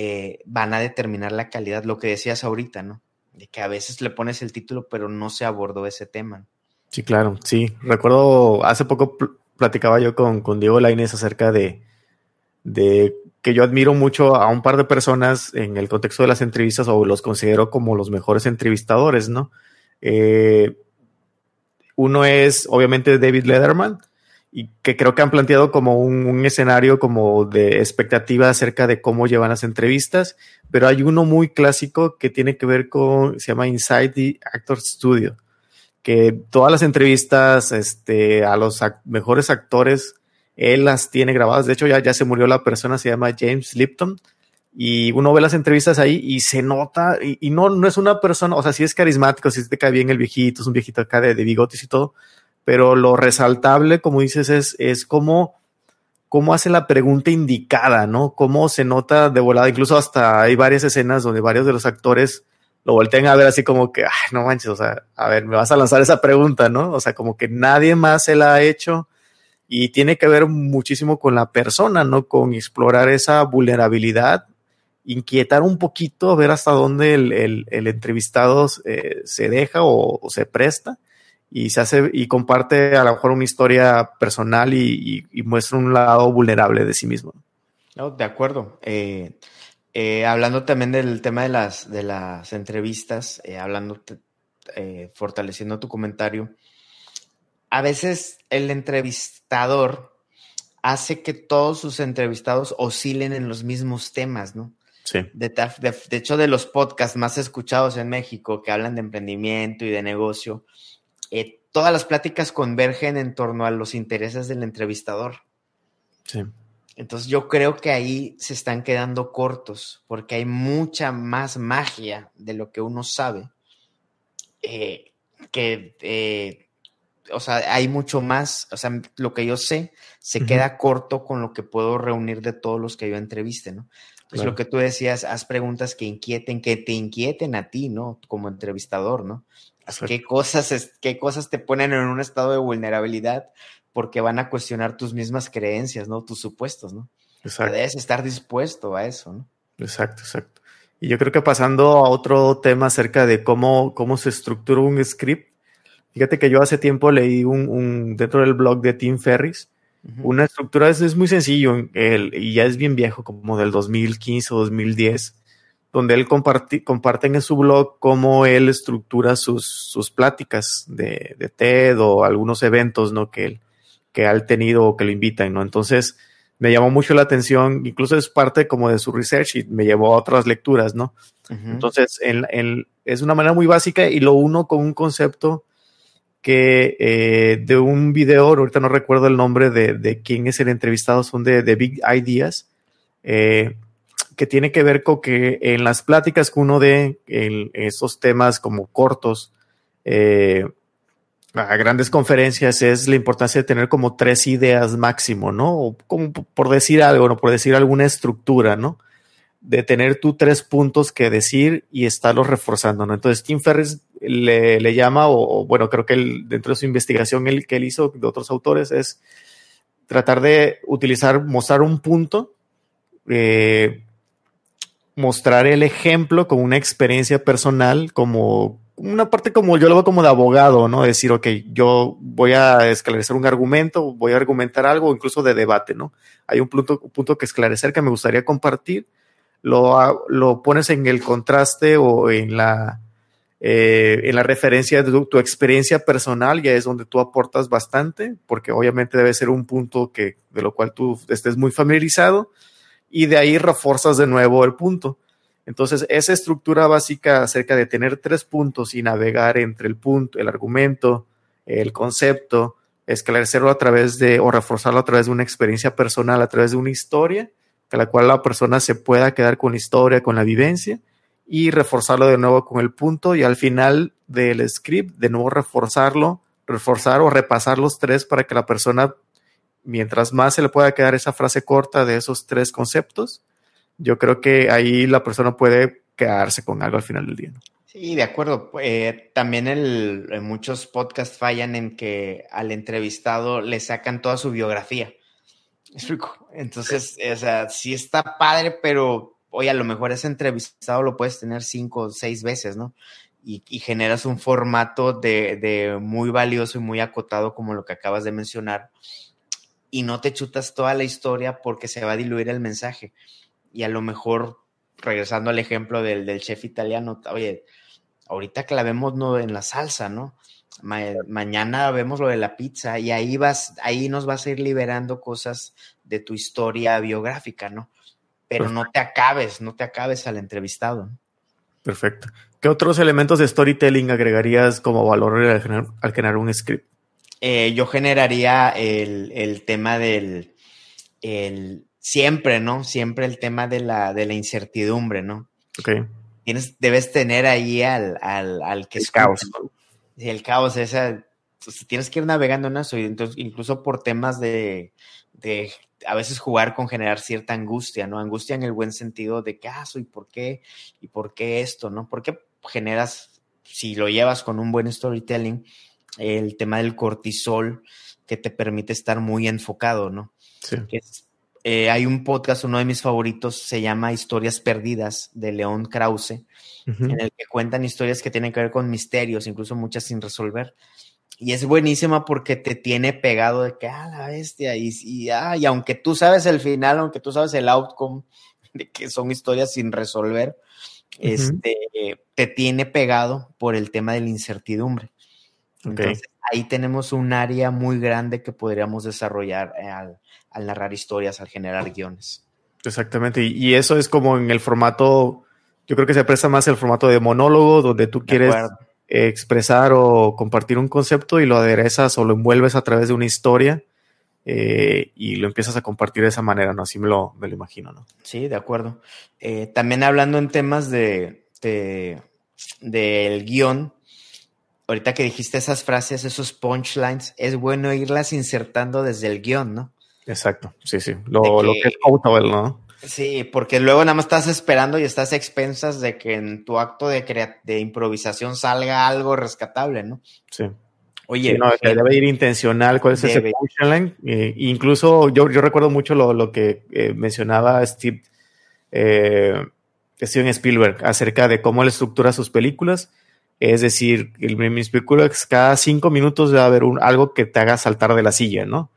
eh, van a determinar la calidad, lo que decías ahorita, ¿no? De que a veces le pones el título, pero no se abordó ese tema. Sí, claro, sí. Recuerdo, hace poco pl platicaba yo con, con Diego Lainez acerca de, de que yo admiro mucho a un par de personas en el contexto de las entrevistas o los considero como los mejores entrevistadores, ¿no? Eh, uno es obviamente David Letterman y que creo que han planteado como un, escenario como de expectativa acerca de cómo llevan las entrevistas, pero hay uno muy clásico que tiene que ver con, se llama Inside the Actor Studio que todas las entrevistas este, a los mejores actores, él las tiene grabadas. De hecho, ya, ya se murió la persona, se llama James Lipton. Y uno ve las entrevistas ahí y se nota, y, no, no es una persona, o sea, sí es carismático, sí te cae bien el viejito, es un viejito acá de bigotes y todo, pero lo resaltable, como dices, es, es cómo, cómo hace la pregunta indicada, ¿no? Cómo se nota de volada, incluso hasta hay varias escenas donde varios de los actores lo volteen a ver así como que, ay, no manches, o sea, a ver, me vas a lanzar esa pregunta, ¿no? O sea, como que nadie más se la ha hecho y tiene que ver muchísimo con la persona, ¿no? Con explorar esa vulnerabilidad, inquietar un poquito, ver hasta dónde el, el, el entrevistado eh, se deja o, se presta y se hace y comparte a lo mejor una historia personal y, y, y muestra un lado vulnerable de sí mismo. No, de acuerdo. Eh, eh, hablando también del tema de las, de las entrevistas, eh, hablando, eh, fortaleciendo tu comentario, a veces el entrevistador hace que todos sus entrevistados oscilen en los mismos temas, ¿no? Sí. De, de, de, hecho, de los podcasts más escuchados en México que hablan de emprendimiento y de negocio, eh, todas las pláticas convergen en torno a los intereses del entrevistador. Sí. Entonces yo creo que ahí se están quedando cortos porque hay mucha más magia de lo que uno sabe. Eh, que, eh, o sea, hay mucho más, o sea, lo que yo sé se uh -huh. queda corto con lo que puedo reunir de todos los que yo entreviste, ¿no? Entonces, lo que tú decías, haz preguntas que inquieten, que te inquieten a ti, ¿no? Como entrevistador, ¿no? ¿Qué cosas, ¿Qué cosas te ponen en un estado de vulnerabilidad? Porque van a cuestionar tus mismas creencias, ¿no? Tus supuestos, ¿no? Exacto. Debes estar dispuesto a eso, ¿no? Exacto, exacto. Y yo creo que pasando a otro tema acerca de cómo, cómo se estructura un script, fíjate que yo hace tiempo leí un, dentro del blog de Tim Ferris, una estructura, es, es muy sencillo el, y ya es bien viejo, como del 2015 o 2010, donde él comparte, comparten en su blog cómo él estructura sus, sus pláticas de, de TED o algunos eventos, ¿no? Que él, que ha tenido o que lo invitan, ¿no? Entonces, me llamó mucho la atención, incluso es parte como de su research y me llevó a otras lecturas, ¿no? Entonces, es una manera muy básica y lo uno con un concepto que eh, de un video, ahorita no recuerdo el nombre de, quién es el entrevistado, son de, de Big Ideas, eh, que tiene que ver con que en las pláticas que uno de en esos temas como cortos, eh, a grandes conferencias es la importancia de tener como tres ideas máximo, ¿no? O como por decir algo, ¿no? Por decir alguna estructura, ¿no? De tener tú tres puntos que decir y estarlos reforzando, ¿no? Entonces, Tim Ferris le, llama, o, bueno, creo que él, dentro de su investigación el, que él hizo de otros autores es tratar de utilizar, mostrar un punto, eh, mostrar el ejemplo con una experiencia personal como una parte como yo lo veo como de abogado, ¿no? Decir, ok, yo voy a esclarecer un argumento, voy a argumentar algo, incluso de debate, ¿no? Hay un punto, punto que esclarecer que me gustaría compartir, lo, lo pones en el contraste o en la, eh, en la referencia de tu, experiencia personal, ya es donde tú aportas bastante, porque obviamente debe ser un punto que, de lo cual tú estés muy familiarizado, y de ahí reforzas de nuevo el punto. Entonces, esa estructura básica acerca de tener tres puntos y navegar entre el punto, el argumento, el concepto, esclarecerlo a través de o reforzarlo a través de una experiencia personal, a través de una historia, que la cual la persona se pueda quedar con la historia, con la vivencia y reforzarlo de nuevo con el punto y al final del script de nuevo reforzarlo, reforzar o repasar los tres para que la persona, mientras más se le pueda quedar esa frase corta de esos tres conceptos, yo creo que ahí la persona puede quedarse con algo al final del día. Sí, de acuerdo. Eh, también el, muchos podcasts fallan en que al entrevistado le sacan toda su biografía. Entonces, o sea, sí está padre, pero oye, a lo mejor ese entrevistado lo puedes tener cinco o seis veces, ¿no? Y, y generas un formato de, muy valioso y muy acotado como lo que acabas de mencionar. Y no te chutas toda la historia porque se va a diluir el mensaje y a lo mejor, regresando al ejemplo del, del chef italiano, oye, ahorita que la vemos no en la salsa, ¿no? mañana vemos lo de la pizza y ahí vas, ahí nos vas a ir liberando cosas de tu historia biográfica, ¿no? Pero no te acabes, no te acabes al entrevistado. Perfecto. ¿Qué otros elementos de storytelling agregarías como valor al generar, un script? Eh, yo generaría el, el tema del el, siempre, ¿no? Siempre el tema de la, de la incertidumbre, ¿no? Ok. Tienes, debes tener ahí al, al, al que el caos. El caos, esa, tienes que ir navegando en eso, entonces, incluso por temas de, de a veces jugar con generar cierta angustia, ¿no? Angustia en el buen sentido de qué hago y por qué, y por qué esto, ¿no? Porque generas, si lo llevas con un buen storytelling, el tema del cortisol que te permite estar muy enfocado, ¿no? Sí. Es eh, hay un podcast, uno de mis favoritos, se llama Historias Perdidas, de León Krause, en el que cuentan historias que tienen que ver con misterios, incluso muchas sin resolver. Y es buenísima porque te tiene pegado de que, ah, la bestia, y, y, ah, y aunque tú sabes el final, aunque tú sabes el outcome, de que son historias sin resolver, este, te tiene pegado por el tema de la incertidumbre. Entonces, ahí tenemos un área muy grande que podríamos desarrollar al, al narrar historias, al generar guiones. Exactamente, y, eso es como en el formato, yo creo que se presta más el formato de monólogo, donde tú quieres expresar o compartir un concepto y lo aderezas o lo envuelves a través de una historia eh, y lo empiezas a compartir de esa manera, ¿no? Así me lo, me lo imagino, ¿no? Sí, de acuerdo. Eh, también hablando en temas de, del guion, ahorita que dijiste esas frases, esos punchlines, es bueno irlas insertando desde el guion, ¿no? Exacto, sí, sí. Lo que, es Audible, ¿no? Sí, porque luego nada más estás esperando y estás a expensas de que en tu acto de, de improvisación salga algo rescatable, ¿no? Sí. Oye, no, debe ir intencional, cuál es ese punchline. Eh, incluso yo, yo recuerdo mucho lo, lo que eh, mencionaba Steve, eh, Steven Spielberg acerca de cómo él estructura sus películas. Es decir, mis películas cada cinco minutos debe haber un, algo que te haga saltar de la silla, ¿no?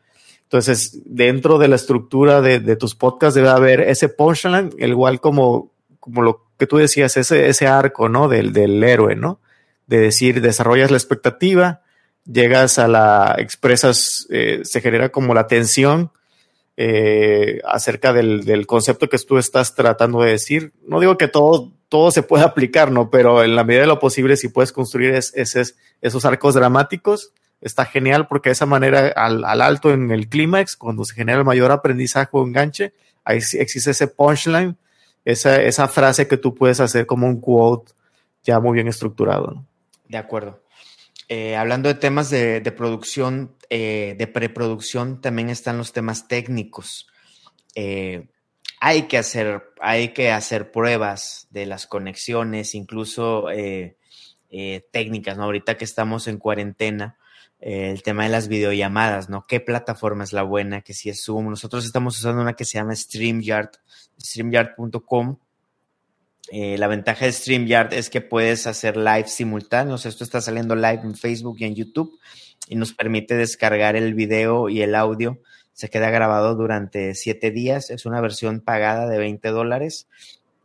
Entonces, dentro de la estructura de, de tus podcasts debe haber ese punchline, igual como, como lo que tú decías, ese, ese arco, ¿no? Del, del héroe, ¿no? De decir, desarrollas la expectativa, llegas a la, expresas, eh, se genera como la tensión eh, acerca del, concepto que tú estás tratando de decir. No digo que todo, todo se pueda aplicar, ¿no? Pero en la medida de lo posible, si puedes construir esos arcos dramáticos, está genial porque de esa manera, al, alto en el clímax, cuando se genera el mayor aprendizaje o enganche, ahí existe ese punchline, esa, esa frase que tú puedes hacer como un quote ya muy bien estructurado. ¿no? De acuerdo. Eh, hablando de temas de, producción, eh, de preproducción, también están los temas técnicos. Eh, hay, que hacer, hay que hacer pruebas de las conexiones, incluso técnicas, ¿no? Ahorita que estamos en cuarentena, el tema de las videollamadas, ¿no? ¿Qué plataforma es la buena? Que si es Zoom. Nosotros estamos usando una que se llama StreamYard, streamyard.com eh, la ventaja de StreamYard es que puedes hacer live simultáneos. Esto está saliendo live en Facebook y en YouTube y nos permite descargar el video y el audio. Se queda grabado durante siete días. Es una versión pagada de 20 dólares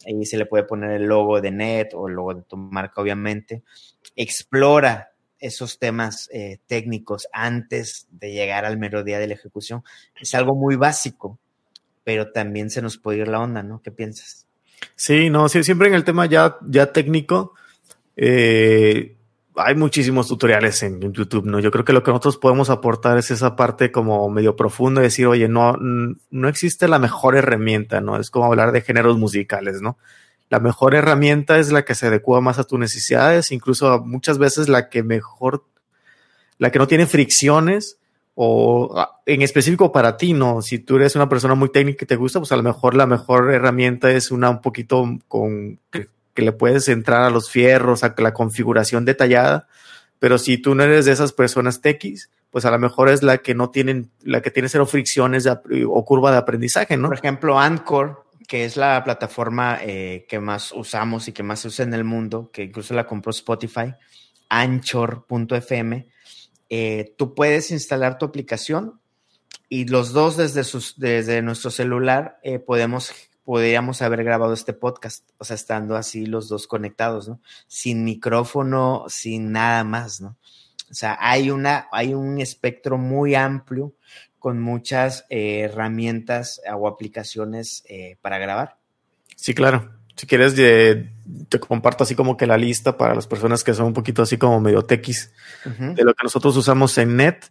y se le puede poner el logo de Net o el logo de tu marca, obviamente. Explora esos temas eh, técnicos antes de llegar al mero día de la ejecución. Es algo muy básico, pero también se nos puede ir la onda, ¿no? ¿Qué piensas? Sí, no, sí, siempre en el tema ya, ya técnico, eh, hay muchísimos tutoriales en, YouTube, ¿no? Yo creo que lo que nosotros podemos aportar es esa parte como medio profunda, decir, oye, no, no existe la mejor herramienta, ¿no? Es como hablar de géneros musicales, ¿no? La mejor herramienta es la que se adecua más a tus necesidades, incluso muchas veces la que mejor, la que no tiene fricciones, o ah, en específico para ti, ¿no? Si tú eres una persona muy técnica y te gusta, pues a lo mejor la mejor herramienta es una un poquito con que, le puedes entrar a los fierros, a la configuración detallada, pero si tú no eres de esas personas techies, pues a lo mejor es la que no tienen, la que tiene cero fricciones o curva de aprendizaje, ¿no? Por ejemplo, Anchor, que es la plataforma eh, que más usamos y que más se usa en el mundo, que incluso la compró Spotify, anchor.fm, eh, tú puedes instalar tu aplicación y los dos desde, sus, desde nuestro celular eh, podemos, podríamos haber grabado este podcast, o sea, estando así los dos conectados, ¿no? Sin micrófono, sin nada más, ¿no? O sea, hay, una, hay un espectro muy amplio con muchas eh, herramientas o aplicaciones para grabar. Sí, claro. Si quieres, te comparto así como que la lista para las personas que son un poquito así como medio tequis de lo que nosotros usamos en Net.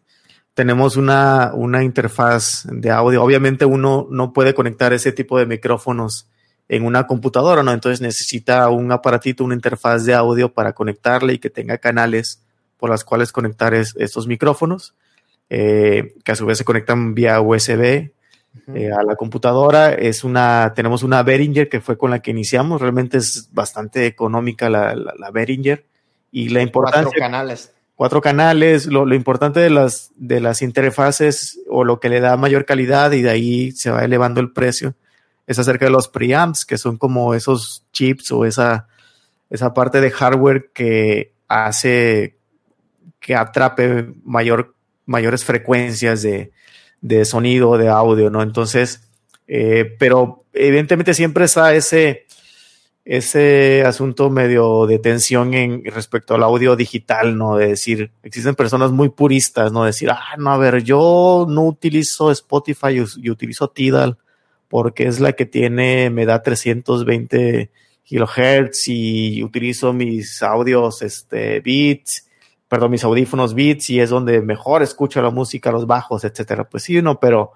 Tenemos una, una interfaz de audio. Obviamente uno no puede conectar ese tipo de micrófonos en una computadora, ¿no? Entonces necesita un aparatito, una interfaz de audio para conectarle y que tenga canales por las cuales conectar estos micrófonos, eh, que a su vez se conectan vía USB eh, a la computadora. Es una, tenemos una Behringer que fue con la que iniciamos. Realmente es bastante económica la, la, Behringer. Y la importancia. Cuatro canales. Cuatro canales. Lo, lo, importante de las, de las interfaces o lo que le da mayor calidad y de ahí se va elevando el precio es acerca de los preamps, que son como esos chips o esa, esa parte de hardware que hace que atrape mayor, mayores frecuencias de, de sonido, de audio, ¿no? Entonces, eh, pero evidentemente siempre está ese, ese asunto medio de tensión en respecto al audio digital, ¿no? De decir, existen personas muy puristas, ¿no? decir, ah, no, a ver, yo no utilizo Spotify, y utilizo Tidal porque es la que tiene, me da 320 kilohertz y utilizo mis audios, este, beats perdón, mis audífonos Beats y es donde mejor escucho la música, los bajos, etcétera. Pues sí, no, pero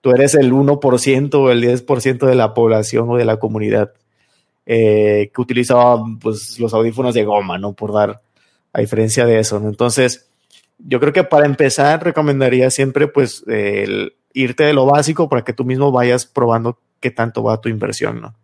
tú eres el 1% o el 10% de la población o de la comunidad eh, que utiliza pues, los audífonos de goma, ¿no? Por dar a diferencia de eso, ¿no? Entonces, yo creo que para empezar recomendaría siempre pues el irte de lo básico para que tú mismo vayas probando qué tanto va tu inversión, ¿no?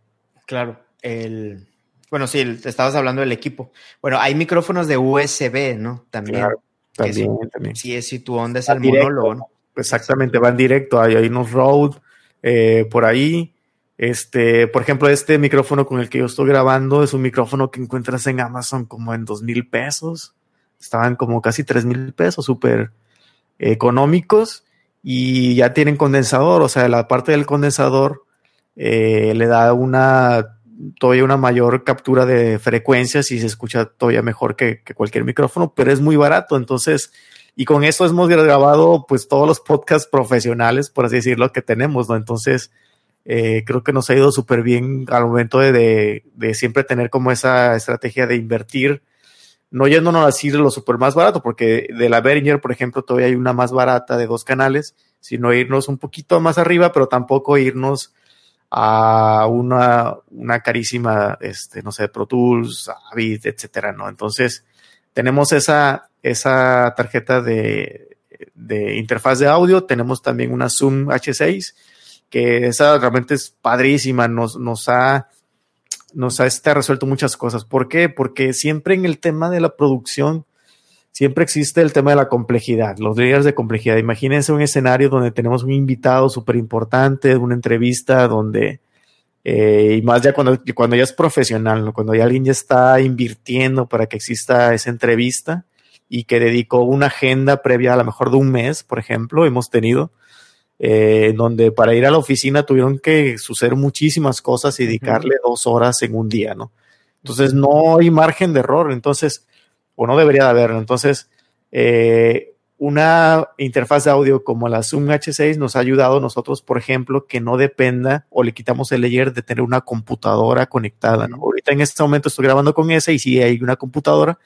Claro, el, bueno, sí, estabas hablando del equipo. Bueno, hay micrófonos de USB, ¿no? También. Claro, también, también. Sí, es si tu onda es el monólogo, ¿no? Exactamente, van directo, hay, hay unos Rode eh, por ahí. Este, por ejemplo, este micrófono con el que yo estoy grabando es un micrófono que encuentras en Amazon como en dos mil pesos. Estaban como casi tres mil pesos, súper económicos y ya tienen condensador, o sea, la parte del condensador eh, le da una todavía una mayor captura de frecuencias y se escucha todavía mejor que, cualquier micrófono, pero es muy barato. Entonces, y con eso hemos grabado pues todos los podcasts profesionales, por así decirlo, que tenemos, ¿no? Entonces, eh, creo que nos ha ido súper bien al momento de, de, siempre tener como esa estrategia de invertir, no yéndonos a decir lo súper más barato, porque de la Behringer, por ejemplo, todavía hay una más barata de dos canales, sino irnos un poquito más arriba, pero tampoco irnos a una, una carísima, este, no sé, Pro Tools, Avid, etcétera, ¿no? Entonces, tenemos esa, esa tarjeta de, de interfaz de audio, tenemos también una Zoom H6, que esa realmente es padrísima, nos, nos ha, nos ha este, resuelto muchas cosas. ¿Por qué? Porque siempre en el tema de la producción, siempre existe el tema de la complejidad, los layers de complejidad. Imagínense un escenario donde tenemos un invitado súper importante, una entrevista donde, eh, y más ya cuando, cuando ya es profesional, cuando ya alguien ya está invirtiendo para que exista esa entrevista y que dedicó una agenda previa a lo mejor de un mes, por ejemplo, hemos tenido, eh, donde para ir a la oficina tuvieron que suceder muchísimas cosas y dedicarle dos horas en un día, ¿no? Entonces no hay margen de error. Entonces, o no debería de haberlo. Entonces, eh, una interfaz de audio como la Zoom H6 nos ha ayudado a nosotros, por ejemplo, que no dependa o le quitamos el layer de tener una computadora conectada. ¿no? Ahorita en este momento estoy grabando con esa y sí hay una computadora,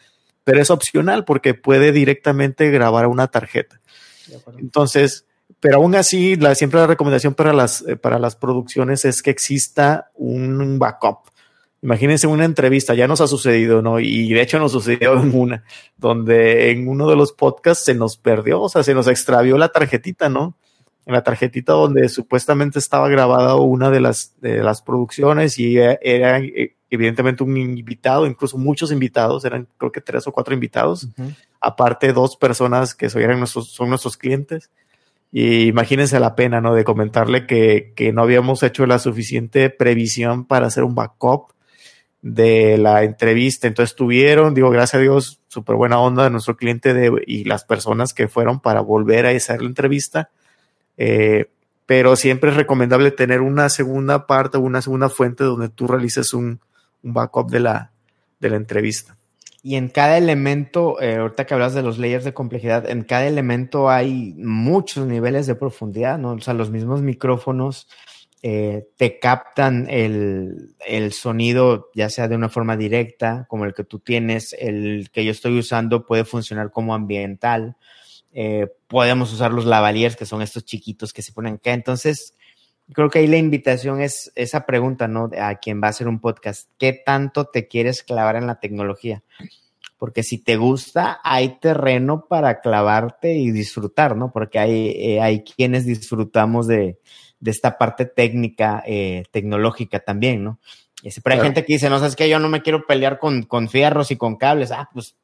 pero es opcional porque puede directamente grabar a una tarjeta. Entonces, pero aún así, la, siempre la recomendación para las, eh, para las producciones es que exista un backup. Imagínense una entrevista, ya nos ha sucedido, ¿no? Y de hecho nos sucedió en una, donde en uno de los podcasts se nos perdió, o sea, se nos extravió la tarjetita, ¿no? En la tarjetita donde supuestamente estaba grabada una de las, de las producciones y era, eh, evidentemente un invitado, incluso muchos invitados, eran creo que tres o cuatro invitados, aparte dos personas que son, nuestros, son nuestros clientes. Y imagínense la pena, ¿no? De comentarle que, que no habíamos hecho la suficiente previsión para hacer un backup de la entrevista. Entonces tuvieron, digo, gracias a Dios, súper buena onda de nuestro cliente de, y las personas que fueron para volver a hacer la entrevista. Eh, pero siempre es recomendable tener una segunda parte o una segunda fuente donde tú realices un, un backup de la, de la entrevista. Y en cada elemento, eh, ahorita que hablas de los layers de complejidad, en cada elemento hay muchos niveles de profundidad, ¿no? O sea, los mismos micrófonos eh, te captan el, sonido, ya sea de una forma directa, como el que tú tienes, el que yo estoy usando puede funcionar como ambiental. Eh, podemos usar los lavaliers, que son estos chiquitos que se ponen acá. Entonces, creo que ahí la invitación es esa pregunta, ¿no? A quien va a hacer un podcast, ¿qué tanto te quieres clavar en la tecnología? Porque si te gusta, hay terreno para clavarte y disfrutar, ¿no? Porque hay, eh, hay quienes disfrutamos de, de esta parte técnica, eh, tecnológica también, ¿no? Y siempre hay gente que dice, no, sabes que yo no me quiero pelear con, con fierros y con cables. Ah, pues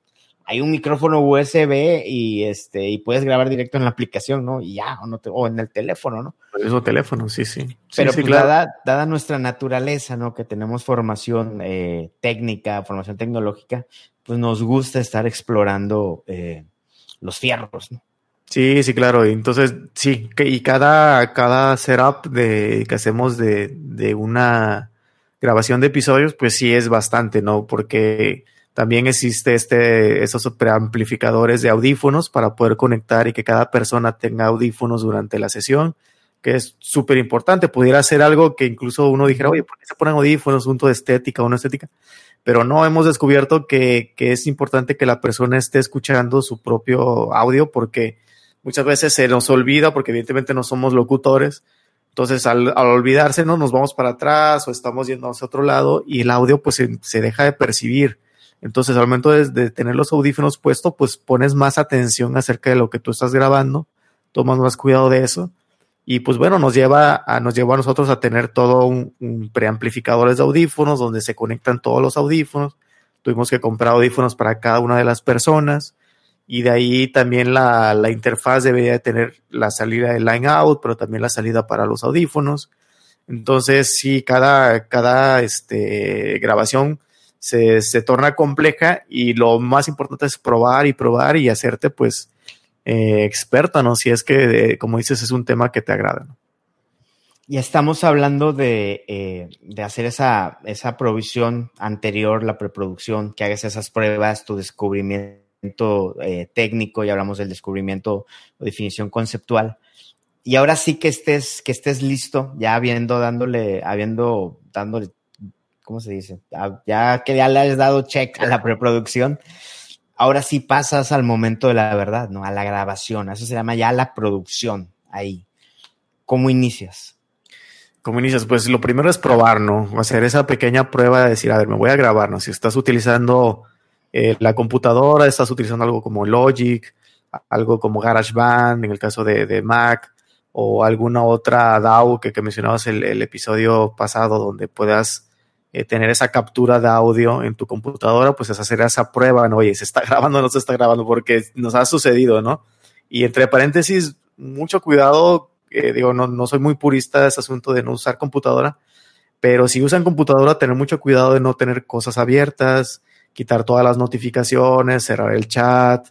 hay un micrófono USB y este y puedes grabar directo en la aplicación, ¿no? Y ya, o, no o en el teléfono, ¿no? El teléfono, sí, sí. Pero sí, pues, dada, dada, nuestra naturaleza, ¿no? Que tenemos formación eh, técnica, formación tecnológica, pues nos gusta estar explorando eh, los fierros, ¿no? Sí, sí, claro. Entonces, sí, y cada, cada setup de, que hacemos de, de una grabación de episodios, pues sí es bastante, ¿no? Porque también existe este, esos preamplificadores de audífonos para poder conectar y que cada persona tenga audífonos durante la sesión, que es súper importante. Pudiera ser algo que incluso uno dijera, oye, ¿por qué se ponen audífonos junto de estética o no estética? Pero no, hemos descubierto que, que es importante que la persona esté escuchando su propio audio porque muchas veces se nos olvida porque evidentemente no somos locutores. Entonces, al, olvidarse, ¿no? nos vamos para atrás o estamos yendo hacia otro lado y el audio pues se, deja de percibir. Entonces, al momento de, tener los audífonos puestos, pues pones más atención acerca de lo que tú estás grabando, tomas más cuidado de eso Y pues bueno, nos lleva a, nos llevó a nosotros a tener todo un, un preamplificadores de audífonos donde se conectan todos los audífonos. Tuvimos que comprar audífonos para cada una de las personas. Y de ahí también la, interfaz debería de tener la salida de line out, pero también la salida para los audífonos. Entonces, sí, cada, cada este, grabación se, torna compleja y lo más importante es probar y probar y hacerte, pues, eh, experta, ¿no? Si es que, eh, como dices, es un tema que te agrada, ¿no? Y estamos hablando de, eh, de hacer esa, esa provisión anterior, la preproducción, que hagas esas pruebas, tu descubrimiento eh, técnico, y hablamos del descubrimiento o definición conceptual. Y ahora sí que estés, que estés listo, ya habiendo, dándole, habiendo, dándole, ¿cómo se dice? Ya, ya que ya le has dado check a la preproducción, ahora sí pasas al momento de la verdad, ¿no? A la grabación. Eso se llama ya la producción ahí. ¿Cómo inicias? ¿Cómo inicias? Pues lo primero es probar, ¿no? Hacer esa pequeña prueba de decir, a ver, me voy a grabar, ¿no? Si estás utilizando eh, la computadora, estás utilizando algo como Logic, algo como GarageBand, en el caso de, de Mac, o alguna otra DAW que, que mencionabas el, el episodio pasado, donde puedas eh, tener esa captura de audio en tu computadora, pues es hacer esa prueba, ¿no? Oye, ¿se está grabando o no se está grabando? Porque nos ha sucedido, ¿no? Y entre paréntesis, mucho cuidado, eh, digo, no, no soy muy purista de ese asunto de no usar computadora, pero si usan computadora, tener mucho cuidado de no tener cosas abiertas, quitar todas las notificaciones, cerrar el chat,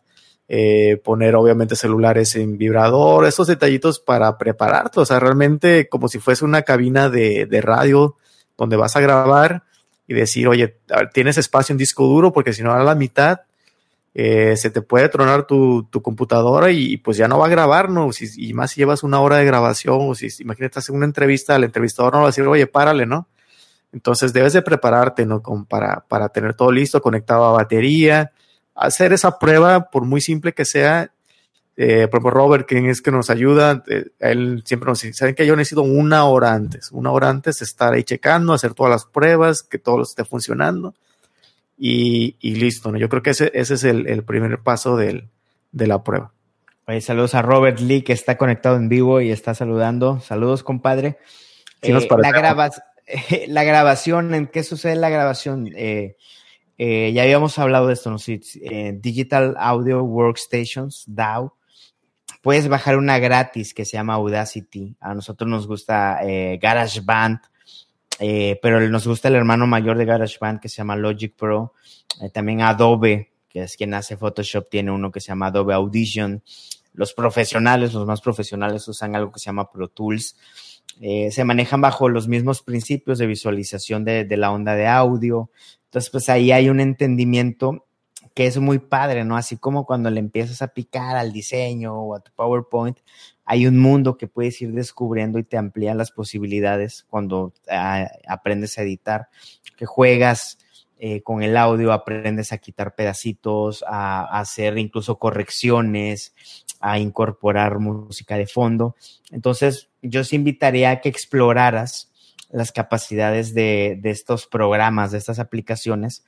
eh, poner obviamente celulares en vibrador, esos detallitos para prepararte, o sea, realmente como si fuese una cabina de, de radio donde vas a grabar y decir, oye, tienes espacio en disco duro porque si no a la mitad eh, se te puede tronar tu, tu computadora y, pues ya no va a grabar, ¿no? Si, y más si llevas una hora de grabación o si imagínate hacer una entrevista, el entrevistador no va a decir, oye, párale, ¿no? Entonces debes de prepararte, ¿no? Como para, para tener todo listo, conectado a batería, hacer esa prueba, por muy simple que sea, eh, por Robert, quien es que nos ayuda, eh, él siempre nos dice, ¿saben que yo necesito una hora antes? Una hora antes estar ahí checando, hacer todas las pruebas, que todo esté funcionando y, y listo, ¿no? Yo creo que ese, ese es el, el primer paso del, de la prueba. Oye, saludos a Robert Lee, que está conectado en vivo y está saludando. Saludos, compadre. Sí, eh, la, la, grabación, ¿en qué sucede la grabación? Eh, ya habíamos hablado de esto, ¿no? Sí, Digital Audio Workstations, DAW, puedes bajar una gratis que se llama Audacity. A nosotros nos gusta eh, GarageBand, eh, pero nos gusta el hermano mayor de GarageBand que se llama Logic Pro. Eh, también Adobe, que es quien hace Photoshop, tiene uno que se llama Adobe Audition. Los profesionales, los más profesionales usan algo que se llama Pro Tools. Eh, se manejan bajo los mismos principios de visualización de, de la onda de audio. Entonces, pues ahí hay un entendimiento que es muy padre, ¿no? Así como cuando le empiezas a picar al diseño o a tu PowerPoint, hay un mundo que puedes ir descubriendo y te amplía las posibilidades cuando uh, aprendes a editar, que juegas eh, con el audio, aprendes a quitar pedacitos, a, hacer incluso correcciones, a incorporar música de fondo. Entonces, yo os invitaría a que exploraras las capacidades de, de estos programas, de estas aplicaciones,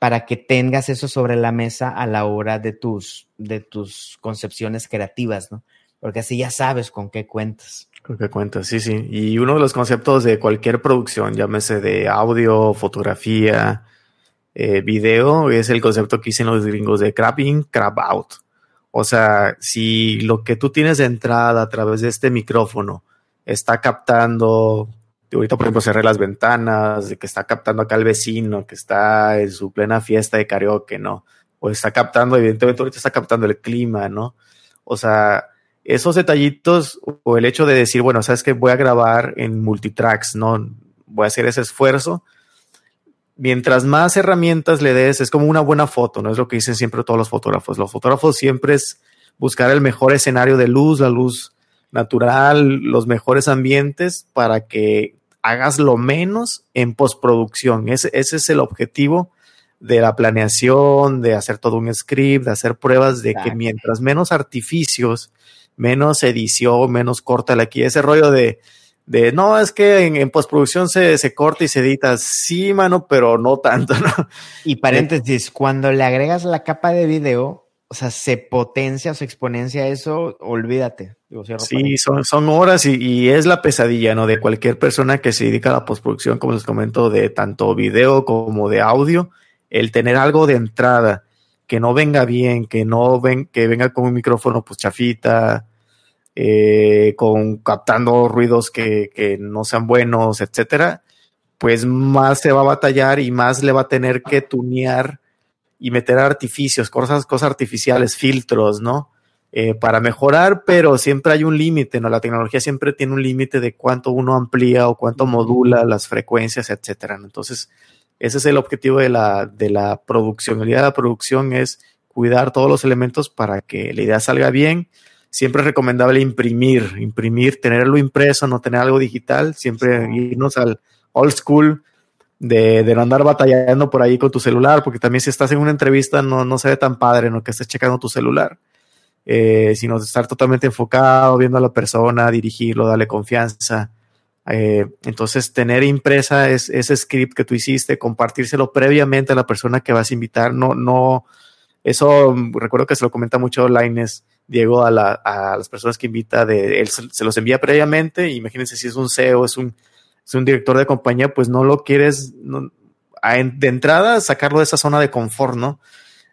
para que tengas eso sobre la mesa a la hora de tus, de tus concepciones creativas, ¿no? Porque así ya sabes con qué cuentas. Con qué cuentas, sí, sí. Y uno de los conceptos de cualquier producción, llámese de audio, fotografía, eh, video, es el concepto que dicen los gringos de crap in, crap out. O sea, si lo que tú tienes de entrada a través de este micrófono está captando ahorita, por ejemplo, cerré las ventanas, de que está captando acá el vecino, que está en su plena fiesta de karaoke, ¿no? O está captando, evidentemente ahorita está captando el clima, ¿no? O sea, esos detallitos o el hecho de decir, bueno, sabes que voy a grabar en multitracks, ¿no? Voy a hacer ese esfuerzo. Mientras más herramientas le des, es como una buena foto, ¿no? Es lo que dicen siempre todos los fotógrafos. Los fotógrafos siempre es buscar el mejor escenario de luz, la luz natural, los mejores ambientes para que hagas lo menos en postproducción. Ese, ese es el objetivo de la planeación, de hacer todo un script, de hacer pruebas de Exacto. que mientras menos artificios, menos edición, menos corta aquí, ese rollo de, de no, es que en, en postproducción se, se, corta y se edita, sí, mano, pero no tanto, ¿no? Y paréntesis, cuando le agregas la capa de video, o sea, se potencia o se exponencia eso, olvídate. sí, son, son horas y, y, es la pesadilla, ¿no? De cualquier persona que se dedica a la postproducción, como les comento, de tanto video como de audio, el tener algo de entrada que no venga bien, que no ven, que venga con un micrófono pues chafita, eh, con captando ruidos que, que no sean buenos, etcétera, pues más se va a batallar y más le va a tener que tunear y meter artificios, cosas, cosas artificiales, filtros, ¿no? Eh, para mejorar, pero siempre hay un límite, ¿no? La tecnología siempre tiene un límite de cuánto uno amplía o cuánto modula las frecuencias, etcétera. Entonces, ese es el objetivo de la, de la producción. La idea de la producción es cuidar todos los elementos para que la idea salga bien. Siempre es recomendable imprimir, imprimir, tenerlo impreso, no tener algo digital, siempre irnos al old school, de, no andar batallando por ahí con tu celular, porque también si estás en una entrevista no, no se ve tan padre, ¿no? Que estés checando tu celular, eh, sino estar totalmente enfocado, viendo a la persona, dirigirlo, darle confianza. Eh, entonces, tener impresa es, ese script que tú hiciste, compartírselo previamente a la persona que vas a invitar, no, no, eso recuerdo que se lo comenta mucho Laines, Diego, a, la, a las personas que invita, de, él se, los envía previamente, imagínense si es un CEO, es un es un director de compañía, pues no lo quieres de entrada sacarlo de esa zona de confort, ¿no?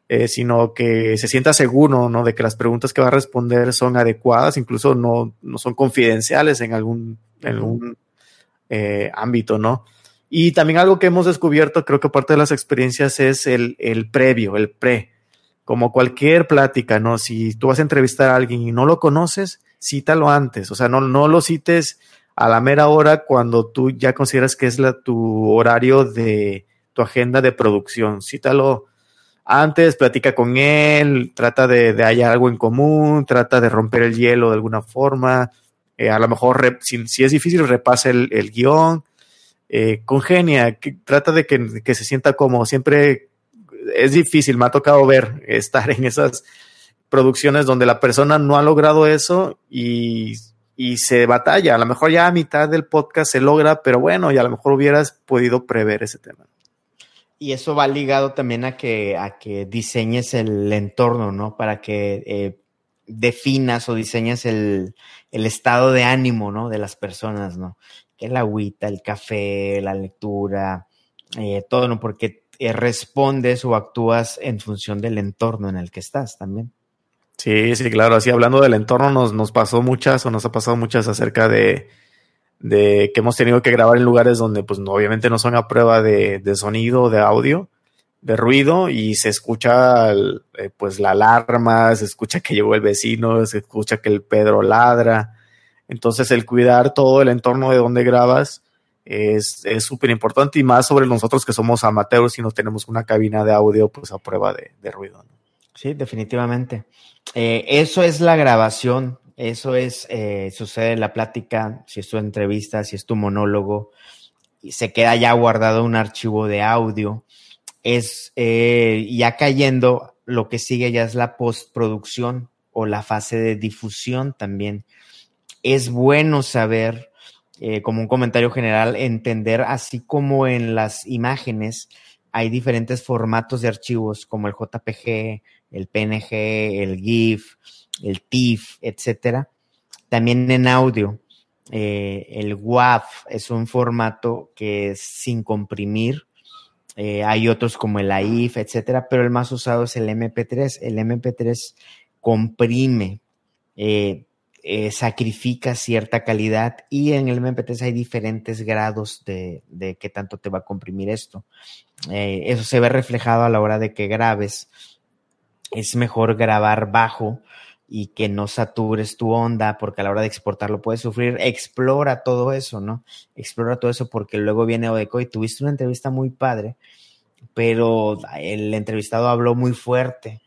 Eh, sino que se sienta seguro, ¿no? De que las preguntas que va a responder son adecuadas, incluso no, no son confidenciales en algún, en eh, ámbito, ¿no? Y también algo que hemos descubierto, creo que parte de las experiencias es el, el previo, el pre. Como cualquier plática, ¿no? Si tú vas a entrevistar a alguien y no lo conoces, cítalo antes. O sea, no, no lo cites a la mera hora cuando tú ya consideras que es tu horario de tu agenda de producción. Cítalo antes, platica con él, trata de, de hallar algo en común, trata de romper el hielo de alguna forma. Eh, a lo mejor, si, es difícil, repasa el, el guion. Eh, congenia, trata de que, que se sienta como siempre es difícil, me ha tocado ver estar en esas producciones donde la persona no ha logrado eso y y se batalla. A lo mejor ya a mitad del podcast se logra, pero bueno, y a lo mejor hubieras podido prever ese tema. Y eso va ligado también a que, a que diseñes el entorno, ¿no? Para que eh, definas o diseñes el, estado de ánimo, ¿no? De las personas, ¿no? Que el agüita, el café, la lectura, eh, todo, ¿no? Porque eh, respondes o actúas en función del entorno en el que estás también. Sí, sí, claro. Así hablando del entorno, nos, nos pasó muchas o nos ha pasado muchas acerca de, de que hemos tenido que grabar en lugares donde, pues, obviamente no son a prueba de, de sonido, de audio, de ruido, y se escucha, eh, pues, la alarma, se escucha que llegó el vecino, se escucha que el Pedro ladra. Entonces, el cuidar todo el entorno de donde grabas es súper importante y más sobre nosotros que somos amateurs y no tenemos una cabina de audio, pues, a prueba de, de ruido. ¿no? Sí, definitivamente. Eh, eso es la grabación, eso es, eh, sucede en la plática, si es tu entrevista, si es tu monólogo, y se queda ya guardado un archivo de audio. Es eh, ya cayendo, lo que sigue ya es la postproducción o la fase de difusión también. Es bueno saber, como un comentario general, entender así como en las imágenes hay diferentes formatos de archivos como el JPG, el PNG, el GIF, el TIFF, etcétera. También en audio, eh, el WAV es un formato que es sin comprimir. Eh, hay otros como el AIF, etcétera, pero el más usado es el MP3. El MP3 comprime, eh, sacrifica cierta calidad y en el MP3 hay diferentes grados de, de qué tanto te va a comprimir esto. eso se ve reflejado a la hora de que grabes es mejor grabar bajo y que no satures tu onda, porque a la hora de exportarlo puedes sufrir. Explora todo eso, ¿no? Explora todo eso porque luego viene Odeco y tuviste una entrevista muy padre, pero el entrevistado habló muy fuerte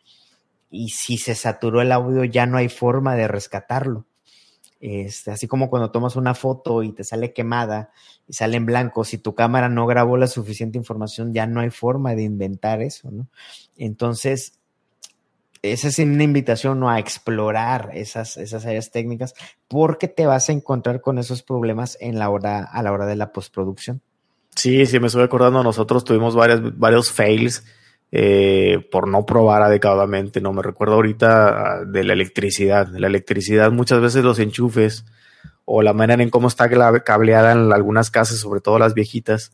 y si se saturó el audio ya no hay forma de rescatarlo. Este, así como cuando tomas una foto y te sale quemada y sale en blanco, si tu cámara no grabó la suficiente información, ya no hay forma de inventar eso, ¿no? Entonces, esa es una invitación a explorar esas, esas áreas técnicas porque te vas a encontrar con esos problemas en la hora, a la hora de la postproducción. Sí, sí, me estoy acordando, nosotros tuvimos varias, varios fails eh, por no probar adecuadamente. No me recuerdo ahorita ah, de la electricidad. La electricidad, muchas veces los enchufes o la manera en cómo está cableada en algunas casas, sobre todo las viejitas,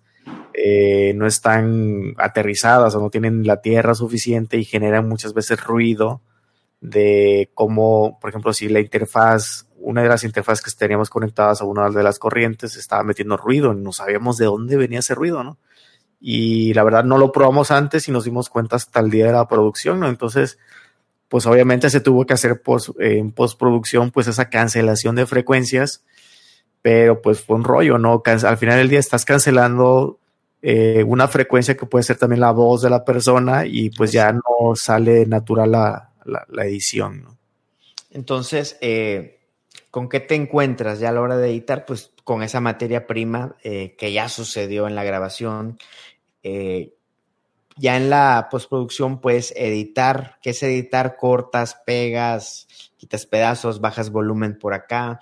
eh, no están aterrizadas o no tienen la tierra suficiente y generan muchas veces ruido de cómo, por ejemplo, si la interfaz, una de las interfaces que teníamos conectadas a una de las corrientes estaba metiendo ruido, no sabíamos de dónde venía ese ruido, ¿no? Y la verdad no lo probamos antes y nos dimos cuenta hasta el día de la producción, ¿no? Entonces, pues obviamente se tuvo que hacer en postproducción, pues esa cancelación de frecuencias, pero pues fue un rollo, ¿no? Al final del día estás cancelando eh, una frecuencia que puede ser también la voz de la persona y pues ya no sale natural la, edición. ¿no? Entonces, eh, ¿con qué te encuentras ya a la hora de editar? Pues con esa materia prima eh, que ya sucedió en la grabación. ya en la postproducción puedes editar, ¿qué es editar? Cortas, pegas, quitas pedazos, bajas volumen por acá,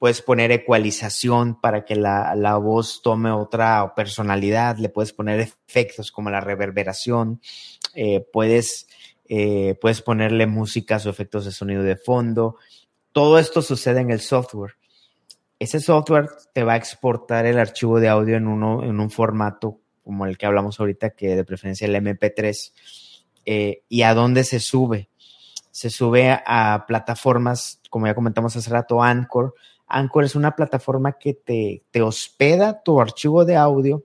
puedes poner ecualización para que la, voz tome otra personalidad, le puedes poner efectos como la reverberación, eh, puedes, eh, puedes ponerle músicas o efectos de sonido de fondo. Todo esto sucede en el software. Ese software te va a exportar el archivo de audio en, uno, en un formato como el que hablamos ahorita, que de preferencia el MP3. Eh, ¿Y a dónde se sube? Se sube a plataformas, como ya comentamos hace rato, Anchor, Anchor es una plataforma que te, te hospeda tu archivo de audio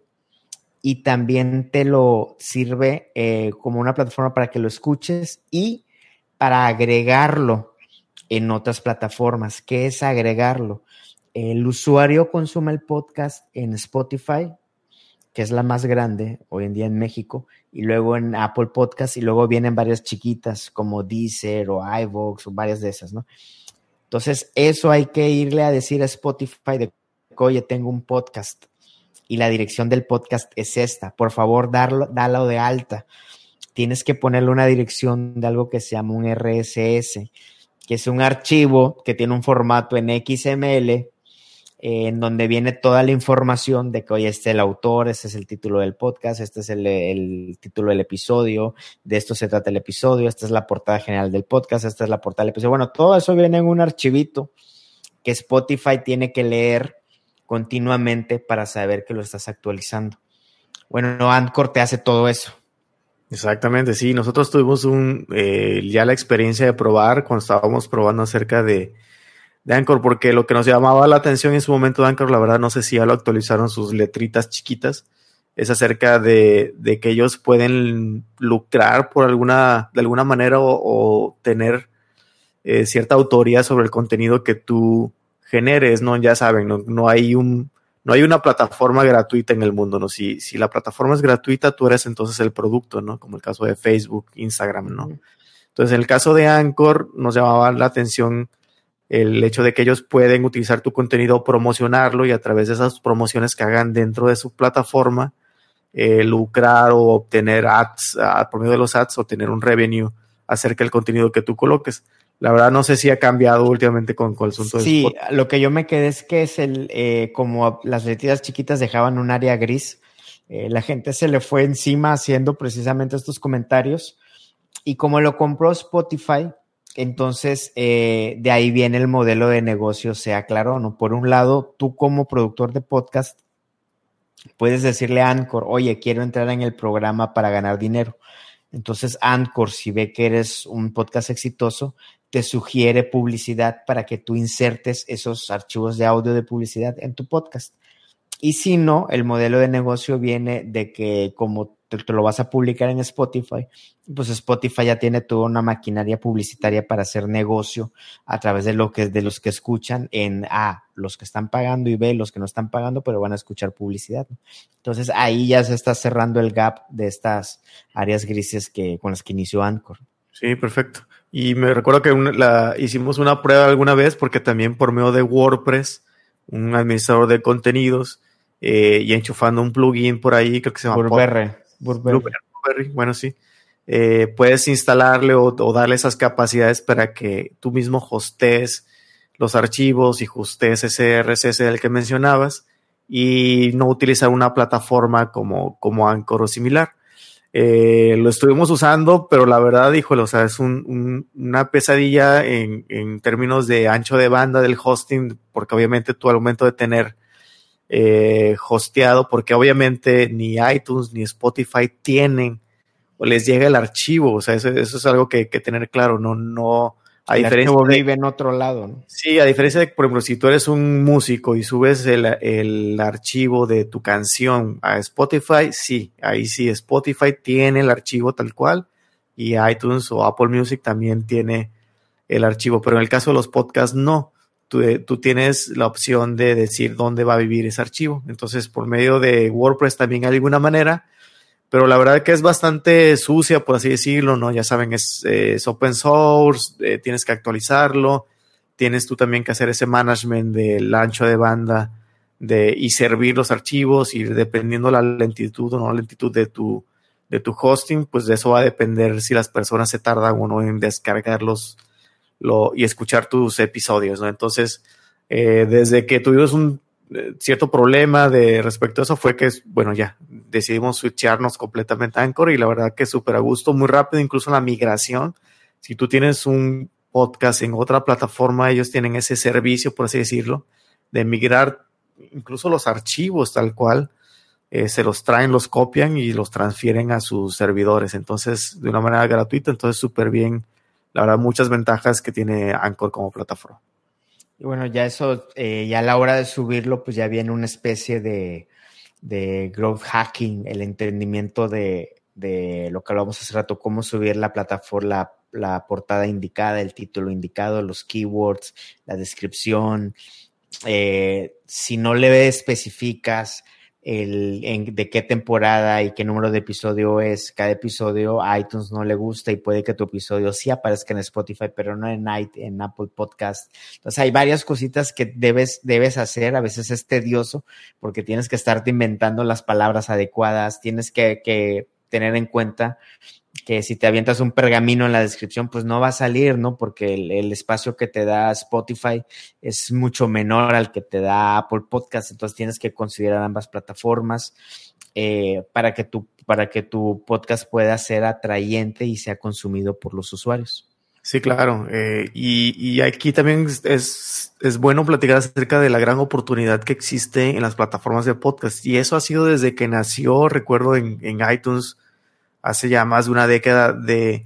y también te lo sirve eh, como una plataforma para que lo escuches y para agregarlo en otras plataformas. ¿Qué es agregarlo? El usuario consume el podcast en Spotify, que es la más grande hoy en día en México, y luego en Apple Podcast, y luego vienen varias chiquitas como Deezer o iVoox o varias de esas, ¿no? Entonces, eso hay que irle a decir a Spotify de, oye, tengo un podcast y la dirección del podcast es esta. Por favor, darlo, dalo de alta. Tienes que ponerle una dirección de algo que se llama un RSS, que es un archivo que tiene un formato en XML en donde viene toda la información de que hoy este el autor, este es el título del podcast, este es el, título del episodio, de esto se trata el episodio, esta es la portada general del podcast, esta es la portada del episodio. Bueno, todo eso viene en un archivito que Spotify tiene que leer continuamente para saber que lo estás actualizando. Bueno, Anchor te hace todo eso. Exactamente, sí. Nosotros tuvimos un, eh, ya la experiencia de probar cuando estábamos probando acerca de, de Anchor, porque lo que nos llamaba la atención en su momento de Anchor, la verdad no sé si ya lo actualizaron sus letritas chiquitas, es acerca de, que ellos pueden lucrar por alguna, de alguna manera o, tener eh, cierta autoría sobre el contenido que tú generes, ¿no? Ya saben, no, hay un, no hay una plataforma gratuita en el mundo, ¿no? Si, si la plataforma es gratuita, tú eres entonces el producto, ¿no? Como el caso de Facebook, Instagram, ¿no? Entonces, en el caso de Anchor, nos llamaba la atención el hecho de que ellos pueden utilizar tu contenido, promocionarlo y a través de esas promociones que hagan dentro de su plataforma, eh, lucrar o obtener ads, por medio de los ads, o tener un revenue acerca del contenido que tú coloques. La verdad no sé si ha cambiado últimamente con, con el asunto Sí, lo que yo me quedé es que es el, eh, como las letritas chiquitas dejaban un área gris, eh, la gente se le fue encima haciendo precisamente estos comentarios y como lo compró Spotify, entonces, eh, de ahí viene el modelo de negocio, sea claro no. Por un lado, tú como productor de podcast, puedes decirle a Anchor, oye, quiero entrar en el programa para ganar dinero. Entonces, Anchor, si ve que eres un podcast exitoso, te sugiere publicidad para que tú insertes esos archivos de audio de publicidad en tu podcast. Y si no, el modelo de negocio viene de que como te, lo vas a publicar en Spotify, pues Spotify ya tiene toda una maquinaria publicitaria para hacer negocio a través de lo que de los que escuchan en A, los que están pagando y B, los que no están pagando, pero van a escuchar publicidad. Entonces ahí ya se está cerrando el gap de estas áreas grises que con las que inició Anchor. Sí, perfecto. Y me recuerdo que la, hicimos una prueba alguna vez porque también por medio de WordPress, un administrador de contenidos, eh, y enchufando un plugin por ahí, creo que se llama Burberry. Bueno, sí. Eh, puedes instalarle o, darle esas capacidades para que tú mismo hostes los archivos y hostes ese RSS del que mencionabas y no utilizar una plataforma como, como Anchor o similar. Eh, lo estuvimos usando, pero la verdad, híjole, o sea, es una pesadilla en, en, términos de ancho de banda del hosting, porque obviamente tú al momento de tener eh, hosteado, porque obviamente ni iTunes ni Spotify tienen o les llega el archivo, o sea, eso, es algo que, que tener claro, no, no, a diferencia de, vive en otro lado, ¿no? Sí, a diferencia de, por ejemplo, si tú eres un músico y subes el, el, archivo de tu canción a Spotify, sí, ahí sí, Spotify tiene el archivo tal cual y iTunes o Apple Music también tiene el archivo, pero en el caso de los podcasts no. Tú, eh, tú tienes la opción de decir dónde va a vivir ese archivo. Entonces, por medio de WordPress también hay alguna manera pero la verdad que es bastante sucia, por así decirlo, ¿no? Ya saben, es, open source, eh, tienes que actualizarlo, tienes tú también que hacer ese management del ancho de banda de, y servir los archivos y dependiendo la lentitud o no lentitud de tu, de tu hosting, pues de eso va a depender si las personas se tardan o no en descargarlos lo, y escuchar tus episodios, ¿no? Entonces, eh, desde que tuvimos un eh, cierto problema de respecto a eso fue que, bueno, ya decidimos switcharnos completamente a Anchor y la verdad que súper a gusto, muy rápido, incluso la migración. Si tú tienes un podcast en otra plataforma, ellos tienen ese servicio, por así decirlo, de migrar incluso los archivos tal cual, eh, se los traen, los copian y los transfieren a sus servidores. Entonces, de una manera gratuita, entonces súper bien. La verdad, muchas ventajas que tiene Anchor como plataforma. Y bueno, ya eso, eh, ya a la hora de subirlo, pues ya viene una especie de, de growth hacking, el entendimiento de, de, lo que hablamos hace rato, cómo subir la plataforma, la, la, portada indicada, el título indicado, los keywords, la descripción. Eh, si no le especificas el, en, de qué temporada y qué número de episodio es cada episodio, a iTunes no le gusta y puede que tu episodio sí aparezca en Spotify, pero no en, en Apple Podcast. Entonces hay varias cositas que debes, debes hacer. A veces es tedioso porque tienes que estarte inventando las palabras adecuadas, tienes que, que tener en cuenta que si te avientas un pergamino en la descripción, pues no va a salir, ¿no? Porque el, espacio que te da Spotify es mucho menor al que te da Apple Podcast, entonces tienes que considerar ambas plataformas eh, para, que tu, para que tu podcast pueda ser atrayente y sea consumido por los usuarios. Sí, claro. Eh, y, aquí también es, es bueno platicar acerca de la gran oportunidad que existe en las plataformas de podcast. Y eso ha sido desde que nació, recuerdo, en, en iTunes hace ya más de una década de...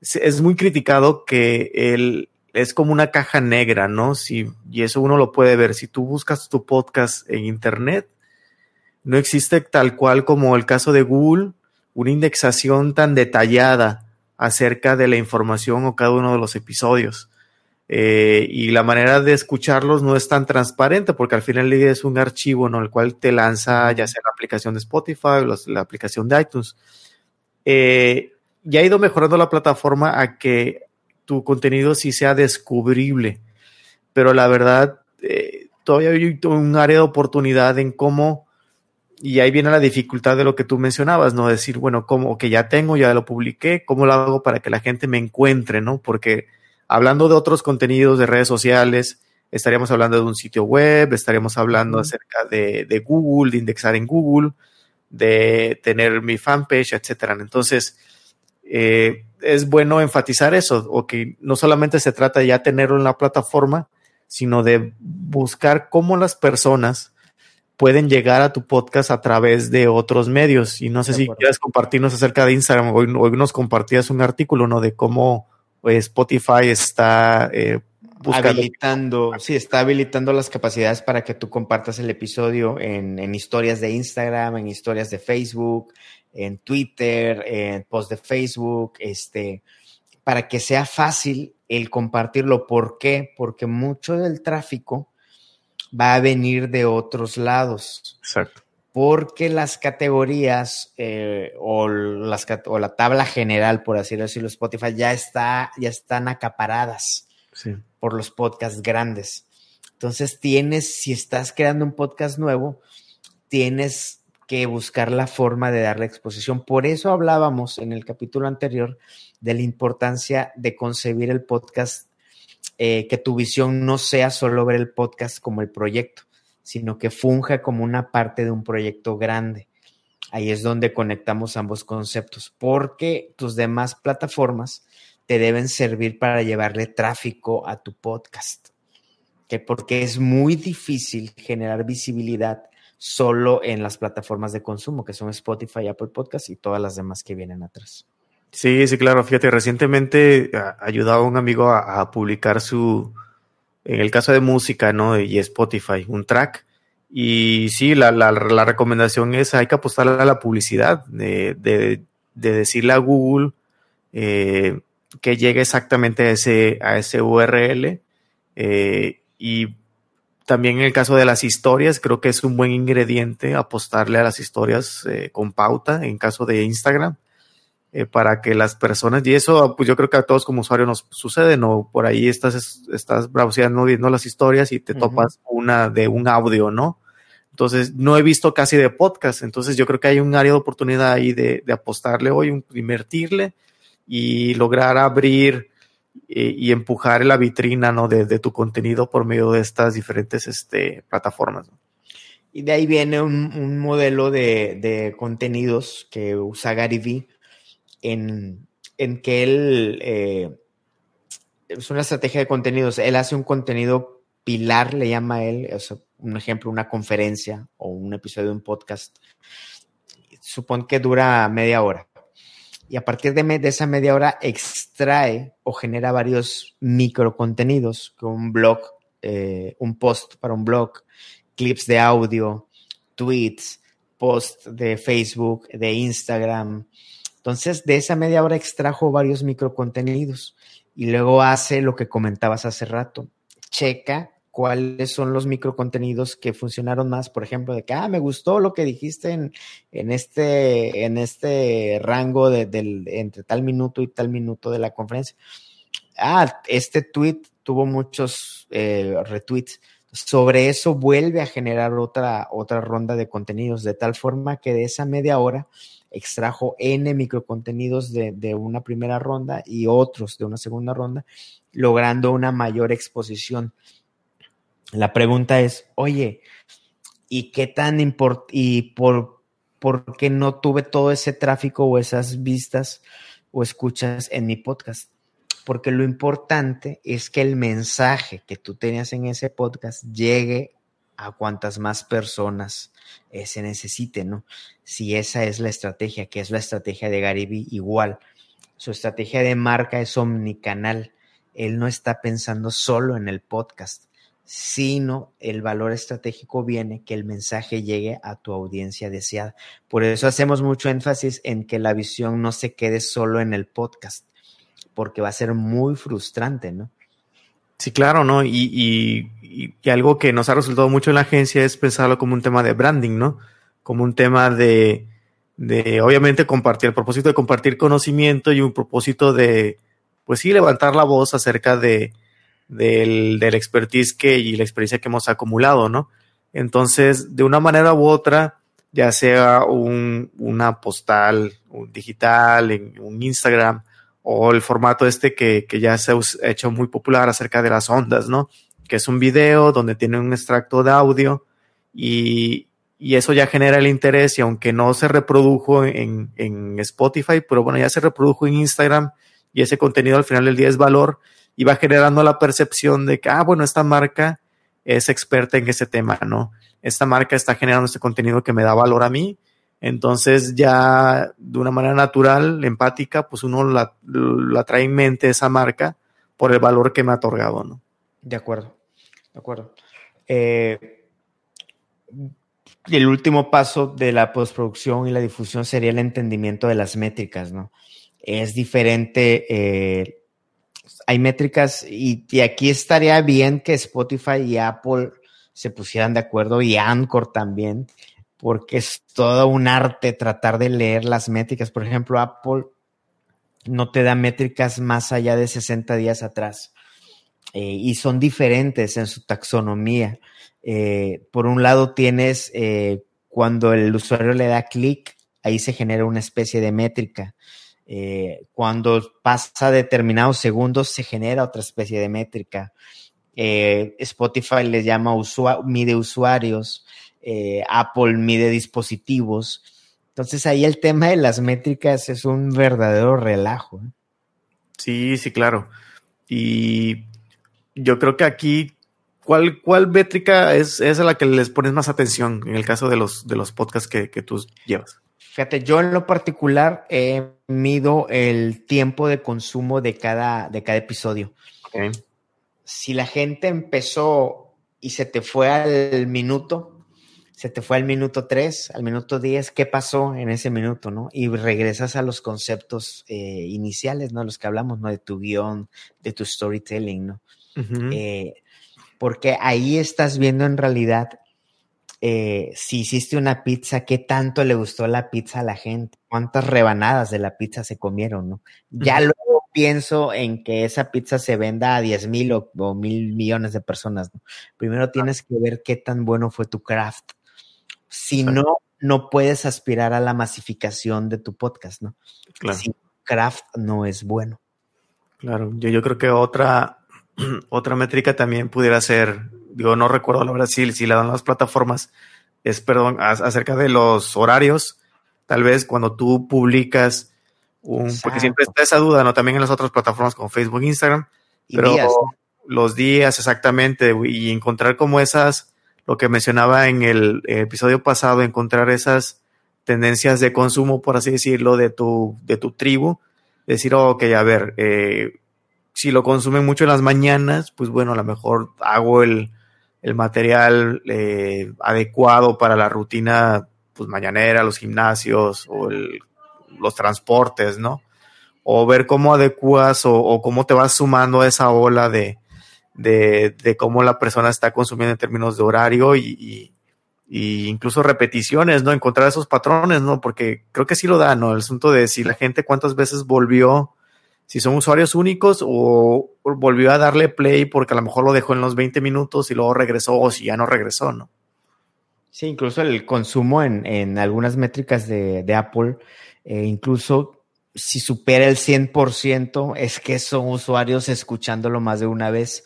Es muy criticado que él es como una caja negra, ¿no? Si, y eso uno lo puede ver. Si tú buscas tu podcast en Internet, no existe tal cual como el caso de Google, una indexación tan detallada acerca de la información o cada uno de los episodios. Eh, y la manera de escucharlos no es tan transparente porque al final es un archivo, ¿no? El cual te lanza ya sea la aplicación de Spotify o la aplicación de iTunes eh, ya ha ido mejorando la plataforma a que tu contenido sí sea descubrible, pero la verdad, eh, todavía hay un área de oportunidad en cómo, y ahí viene la dificultad de lo que tú mencionabas, ¿no? Decir, bueno, como que ya tengo, ya lo publiqué, ¿cómo lo hago para que la gente me encuentre, ¿no? Porque hablando de otros contenidos de redes sociales, estaríamos hablando de un sitio web, estaríamos hablando acerca de, de Google, de indexar en Google, de tener mi fanpage, etcétera. Entonces, eh, es bueno enfatizar eso, o que no solamente se trata de ya tenerlo en la plataforma, sino de buscar cómo las personas pueden llegar a tu podcast a través de otros medios. Y no sé si quieres compartirnos acerca de Instagram. Hoy, hoy, nos compartías un artículo, ¿no? De cómo eh, Spotify está eh, habilitando, sí, está habilitando las capacidades para que tú compartas el episodio en, en, historias de Instagram, en historias de Facebook, en Twitter, en post de Facebook, este, para que sea fácil el compartirlo. ¿Por qué? Porque mucho del tráfico va a venir de otros lados. Exacto. Porque las categorías eh, o, las, o la tabla general, por así decirlo, Spotify ya está, ya están acaparadas por los podcasts grandes. Entonces tienes, si estás creando un podcast nuevo, tienes que buscar la forma de darle exposición. Por eso hablábamos en el capítulo anterior de la importancia de concebir el podcast, eh, que tu visión no sea solo ver el podcast como el proyecto, sino que funja como una parte de un proyecto grande. Ahí es donde conectamos ambos conceptos, porque tus demás plataformas te deben servir para llevarle tráfico a tu podcast. Que porque es muy difícil generar visibilidad solo en las plataformas de consumo, que son Spotify, Apple Podcast y todas las demás que vienen atrás. Sí, sí, claro. Fíjate, recientemente ayudaba a un amigo a, publicar su, en el caso de música, ¿no? Y Spotify, un track. Y sí, la, la, la recomendación es hay que apostarle a la publicidad, de, de, de decirle a Google eh, que llegue exactamente a ese, a ese URL. Eh, y también en el caso de las historias, creo que es un buen ingrediente apostarle a las historias eh, con pauta en caso de Instagram. Eh, para que las personas, y eso pues yo creo que a todos como usuarios nos sucede, ¿no? Por ahí estás, estás browseando, viendo las historias y te topas una de un audio, ¿no? Entonces, no he visto casi de podcast, entonces yo creo que hay un área de oportunidad ahí de, de apostarle hoy, invertirle y lograr abrir eh, y, empujar la vitrina ¿no? de, tu contenido por medio de estas diferentes este, plataformas. Y de ahí viene un, modelo de, contenidos que usa Gary Vee en, que él eh, es una estrategia de contenidos. Él hace un contenido pilar, le llama él, un ejemplo, una conferencia o un episodio de un podcast. Supone que dura media hora y a partir de, esa media hora extrae o genera varios micro contenidos, como un blog, eh, un post para un blog, clips de audio, tweets, post de Facebook, de Instagram. Entonces, de esa media hora extrajo varios micro contenidos y luego hace lo que comentabas hace rato. Checa cuáles son los microcontenidos que funcionaron más, por ejemplo, de que, ah, me gustó lo que dijiste en, en este, en este rango de, del, entre tal minuto y tal minuto de la conferencia. Ah, este tweet tuvo muchos eh, retweets. Sobre eso vuelve a generar otra, otra ronda de contenidos, de tal forma que de esa media hora extrajo N microcontenidos de, de una primera ronda y otros de una segunda ronda, logrando una mayor exposición la pregunta es, oye, ¿y qué tan importante, y por, por qué no tuve todo ese tráfico o esas vistas o escuchas en mi podcast? Porque lo importante es que el mensaje que tú tenías en ese podcast llegue a cuantas más personas eh, se necesite, ¿no? Si esa es la estrategia, que es la estrategia de Vee, igual. Su estrategia de marca es omnicanal. Él no está pensando solo en el podcast sino el valor estratégico viene que el mensaje llegue a tu audiencia deseada. Por eso hacemos mucho énfasis en que la visión no se quede solo en el podcast, porque va a ser muy frustrante, ¿no? Sí, claro, ¿no? Y, algo que nos ha resultado mucho en la agencia es pensarlo como un tema de branding, ¿no? Como un tema de, de obviamente, compartir, el propósito de compartir conocimiento y un propósito de, pues sí, levantar la voz acerca de, del, del expertise que, y la experiencia que hemos acumulado, ¿no? Entonces, de una manera u otra, ya sea un, una postal un digital, un Instagram, o el formato este que, que ya se ha hecho muy popular acerca de las ondas, ¿no? Que es un video donde tiene un extracto de audio y, y eso ya genera el interés y aunque no se reprodujo en, en Spotify, pero bueno, ya se reprodujo en Instagram y ese contenido al final del día es valor y va generando la percepción de que, ah, bueno, esta marca es experta en ese tema, ¿no? Esta marca está generando este contenido que me da valor a mí. Entonces ya de una manera natural, empática, pues uno la, trae en mente esa marca por el valor que me ha otorgado, ¿no? De acuerdo, de acuerdo. Eh, el último paso de la postproducción y la difusión sería el entendimiento de las métricas, ¿no? Es diferente eh, hay métricas y, aquí estaría bien que Spotify y Apple se pusieran de acuerdo y Anchor también, porque es todo un arte tratar de leer las métricas. Por ejemplo, Apple no te da métricas más allá de 60 días atrás eh, y son diferentes en su taxonomía. Eh, por un lado tienes eh, cuando el usuario le da clic, ahí se genera una especie de métrica. Cuando pasa determinados segundos se genera otra especie de métrica. Spotify le llama mide usuarios, eh, Apple mide dispositivos Entonces ahí el tema de las métricas es un verdadero relajo. ¿eh? Sí, sí, claro. Y yo creo que aquí, ¿cuál, cuál métrica es, es a la que les pones más atención en el caso de los, de los podcasts que, que tú llevas? Fíjate, yo en lo particular he mido el tiempo de consumo de cada, de cada episodio. Si la gente empezó y se te fue al minuto, se te fue al minuto 3, al minuto 10, ¿qué pasó en ese minuto, no? Y regresas a los conceptos eh, iniciales, ¿no? Los que hablamos, ¿no? De tu guion, de tu storytelling, ¿no? Eh, porque ahí estás viendo en realidad eh, si hiciste una pizza, qué tanto le gustó la pizza a la gente, cuántas rebanadas de la pizza se comieron, ¿no? Ya luego pienso en que esa pizza se venda a 10 mil o, mil millones de personas, ¿no? Primero tienes que ver qué tan bueno fue tu craft. Si no, no puedes aspirar a la masificación de tu podcast, ¿no? Claro. Si craft no es bueno. Claro, yo, yo creo que otra, otra métrica también pudiera ser digo, no recuerdo la verdad si, si la dan las plataformas, es, perdón, acerca de los horarios, tal vez cuando tú publicas un, porque siempre está esa duda, ¿no? También en las otras plataformas como Facebook, Instagram, pero los días exactamente, y encontrar como esas, lo que mencionaba en el episodio pasado, encontrar esas tendencias de consumo, por así decirlo, de tu, de tu tribu, decir, ok, a ver, eh, si lo consumen mucho en las mañanas, pues bueno, a lo mejor hago el, el material eh, adecuado para la rutina pues, mañanera, los gimnasios o los transportes, ¿no? O ver cómo adecuas o, cómo te vas sumando a esa ola de, de, de, cómo la persona está consumiendo en términos de horario y, y, incluso repeticiones, ¿no? Encontrar esos patrones, ¿no? Porque creo que sí lo da, ¿no? El asunto de si la gente cuántas veces volvió si son usuarios únicos o volvió a darle play porque a lo mejor lo dejó en los 20 minutos y luego regresó o si ya no regresó, ¿no? Sí, incluso el consumo en, algunas métricas de, Apple, eh, incluso si supera el 100%, es que son usuarios escuchándolo más de una vez.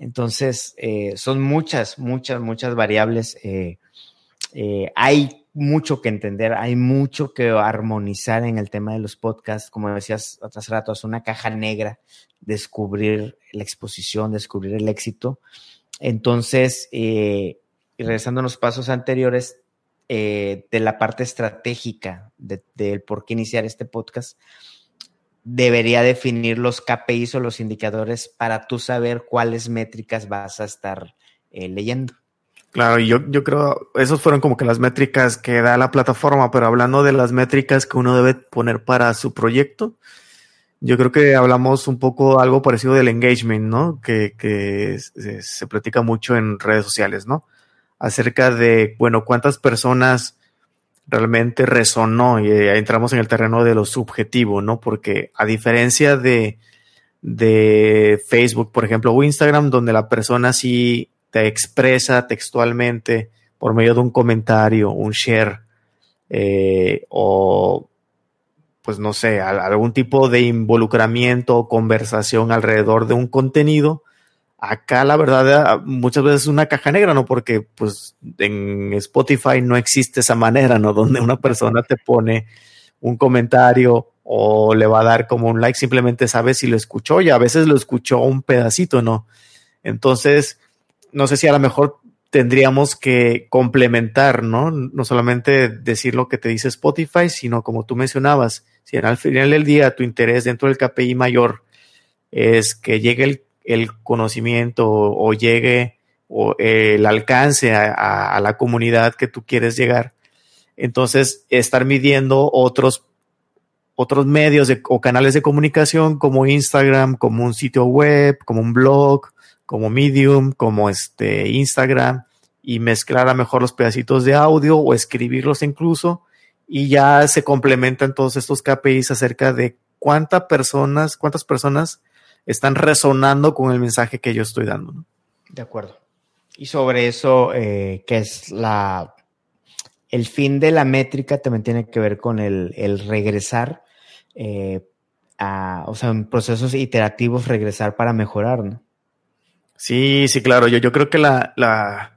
Entonces, eh, son muchas, muchas, muchas variables. Eh, hay mucho que entender, hay mucho que armonizar en el tema de los podcasts. Como decías hace rato, es una caja negra, descubrir la exposición, descubrir el éxito. Entonces, eh, regresando a los pasos anteriores, eh, de la parte estratégica del de, por qué iniciar este podcast, debería definir los KPIs o los indicadores para tú saber cuáles métricas vas a estar eh, leyendo. Claro, yo, yo creo, esos fueron como que las métricas que da la plataforma, pero hablando de las métricas que uno debe poner para su proyecto, yo creo que hablamos un poco algo parecido del engagement, ¿no? Que, que se, se platica mucho en redes sociales, ¿no? Acerca de, bueno, cuántas personas realmente resonó y ahí entramos en el terreno de lo subjetivo, ¿no? Porque a diferencia de, de Facebook, por ejemplo, o Instagram, donde la persona sí te expresa textualmente por medio de un comentario, un share, eh, o pues no sé, algún tipo de involucramiento o conversación alrededor de un contenido. Acá la verdad muchas veces es una caja negra, ¿no? Porque pues en Spotify no existe esa manera, ¿no? Donde una persona te pone un comentario o le va a dar como un like, simplemente sabe si lo escuchó y a veces lo escuchó un pedacito, ¿no? Entonces, no sé si a lo mejor tendríamos que complementar, ¿no? No solamente decir lo que te dice Spotify, sino como tú mencionabas, si al final del día tu interés dentro del KPI mayor es que llegue el, conocimiento o, llegue o el alcance a, la comunidad que tú quieres llegar, entonces estar midiendo otros otros medios o canales de comunicación como Instagram, como un sitio web, como un blog, como Medium, como este Instagram y mezclar a mejor los pedacitos de audio o escribirlos incluso y ya se complementan todos estos KPIs acerca de cuántas personas, cuántas personas están resonando con el mensaje que yo estoy dando. De acuerdo. Y sobre eso, eh, que es la, el fin de la métrica también tiene que ver con el, regresar, eh, a, o sea, en procesos iterativos regresar para mejorar, ¿no? Sí, sí, claro. Yo, yo creo que la, la,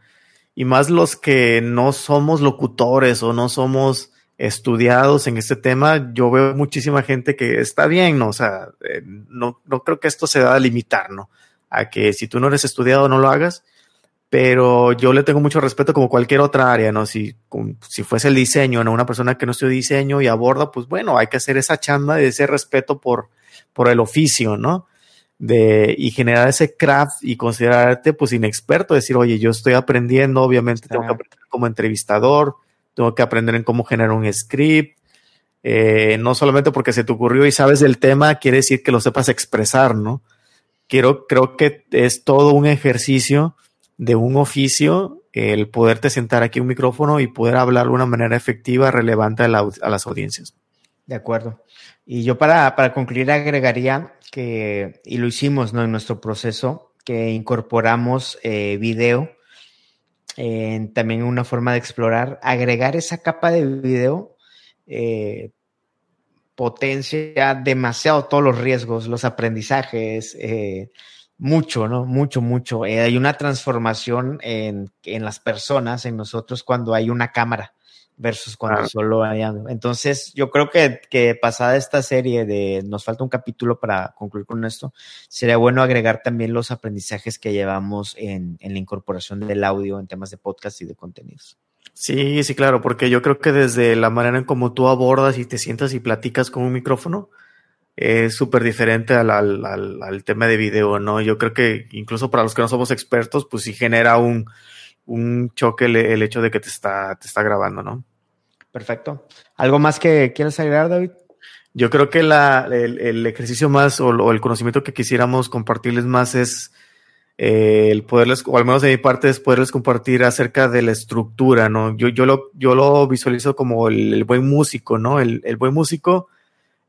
y más los que no somos locutores o no somos estudiados en este tema, yo veo muchísima gente que está bien, ¿no? O sea, eh, no, no creo que esto se va a limitar, ¿no? A que si tú no eres estudiado no lo hagas, pero yo le tengo mucho respeto como cualquier otra área, ¿no? Si, si fuese el diseño, ¿no? Una persona que no estudia diseño y aborda, pues bueno, hay que hacer esa chamba de ese respeto por, por el oficio, ¿no? De, y generar ese craft y considerarte pues inexperto, decir, oye, yo estoy aprendiendo, obviamente tengo que aprender como entrevistador, tengo que aprender en cómo generar un script. Eh, no solamente porque se te ocurrió y sabes del tema, quiere decir que lo sepas expresar, ¿no? Quiero, creo que es todo un ejercicio de un oficio el poderte sentar aquí un micrófono y poder hablar de una manera efectiva, relevante a, las audiencias. De acuerdo. Y yo para, para, concluir agregaría que, y lo hicimos ¿no? en nuestro proceso, que incorporamos eh, video también una forma de explorar, agregar esa capa de video eh, potencia demasiado todos los riesgos, los aprendizajes, eh, mucho, ¿no? Mucho, mucho. Eh, hay una transformación en, en, las personas, en nosotros, cuando hay una cámara versus cuando solo hay Entonces, yo creo que, que, pasada esta serie de, nos falta un capítulo para concluir con esto, sería bueno agregar también los aprendizajes que llevamos en, en la incorporación del audio en temas de podcast y de contenidos. Sí, sí, claro, porque yo creo que desde la manera en cómo tú abordas y te sientas y platicas con un micrófono, es súper diferente al, al, al, tema de video, ¿no? Yo creo que incluso para los que no somos expertos, pues sí genera un, un choque el, hecho de que te está, te está grabando, ¿no? Perfecto. ¿Algo más que quieras agregar, David? Yo creo que la, el, ejercicio más o, el conocimiento que quisiéramos compartirles más es eh, el poderles, o al menos de mi parte, es poderles compartir acerca de la estructura, ¿no? Yo, yo, lo, yo lo visualizo como el, buen músico, ¿no? El, buen músico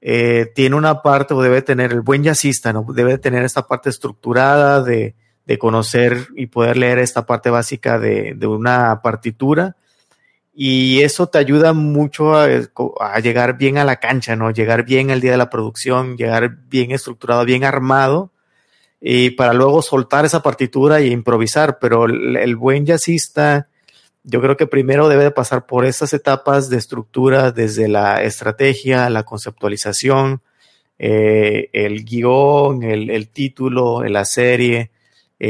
eh, tiene una parte, o debe tener, el buen jazzista, ¿no? Debe tener esta parte estructurada de, de conocer y poder leer esta parte básica de, de una partitura. Y eso te ayuda mucho a, llegar bien a la cancha, ¿no? Llegar bien al día de la producción, llegar bien estructurado, bien armado, y para luego soltar esa partitura y improvisar. Pero el, buen jazzista, yo creo que primero debe de pasar por estas etapas de estructura, desde la estrategia, la conceptualización, eh, el guion, el, el título, la serie,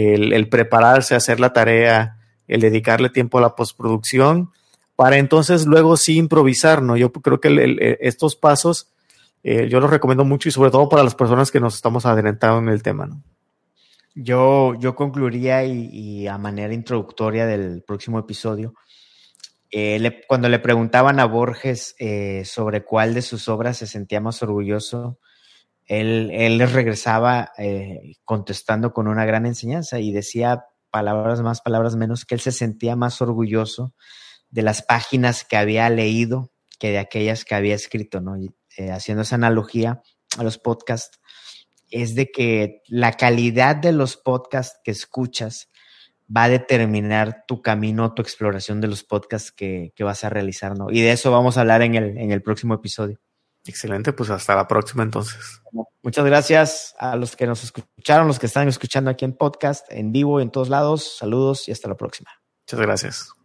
el, prepararse a hacer la tarea, el dedicarle tiempo a la postproducción, para entonces luego sí improvisar, ¿no? Yo creo que estos pasos eh, yo los recomiendo mucho y sobre todo para las personas que nos estamos adelantando en el tema, ¿no? Yo, yo concluiría y, a manera introductoria del próximo episodio, eh, cuando le preguntaban a Borges eh, sobre cuál de sus obras se sentía más orgulloso, él, les regresaba eh, contestando con una gran enseñanza y decía palabras más, palabras menos, que él se sentía más orgulloso de las páginas que había leído que de aquellas que había escrito, ¿no? Eh, haciendo esa analogía a los podcasts, es de que la calidad de los podcasts que escuchas va a determinar tu camino, tu exploración de los podcasts que, que vas a realizar, ¿no? Y de eso vamos a hablar en el, en el próximo episodio. Excelente, pues hasta la próxima entonces. Muchas gracias a los que nos escucharon, los que están escuchando aquí en podcast, en vivo, en todos lados. Saludos y hasta la próxima. Muchas gracias.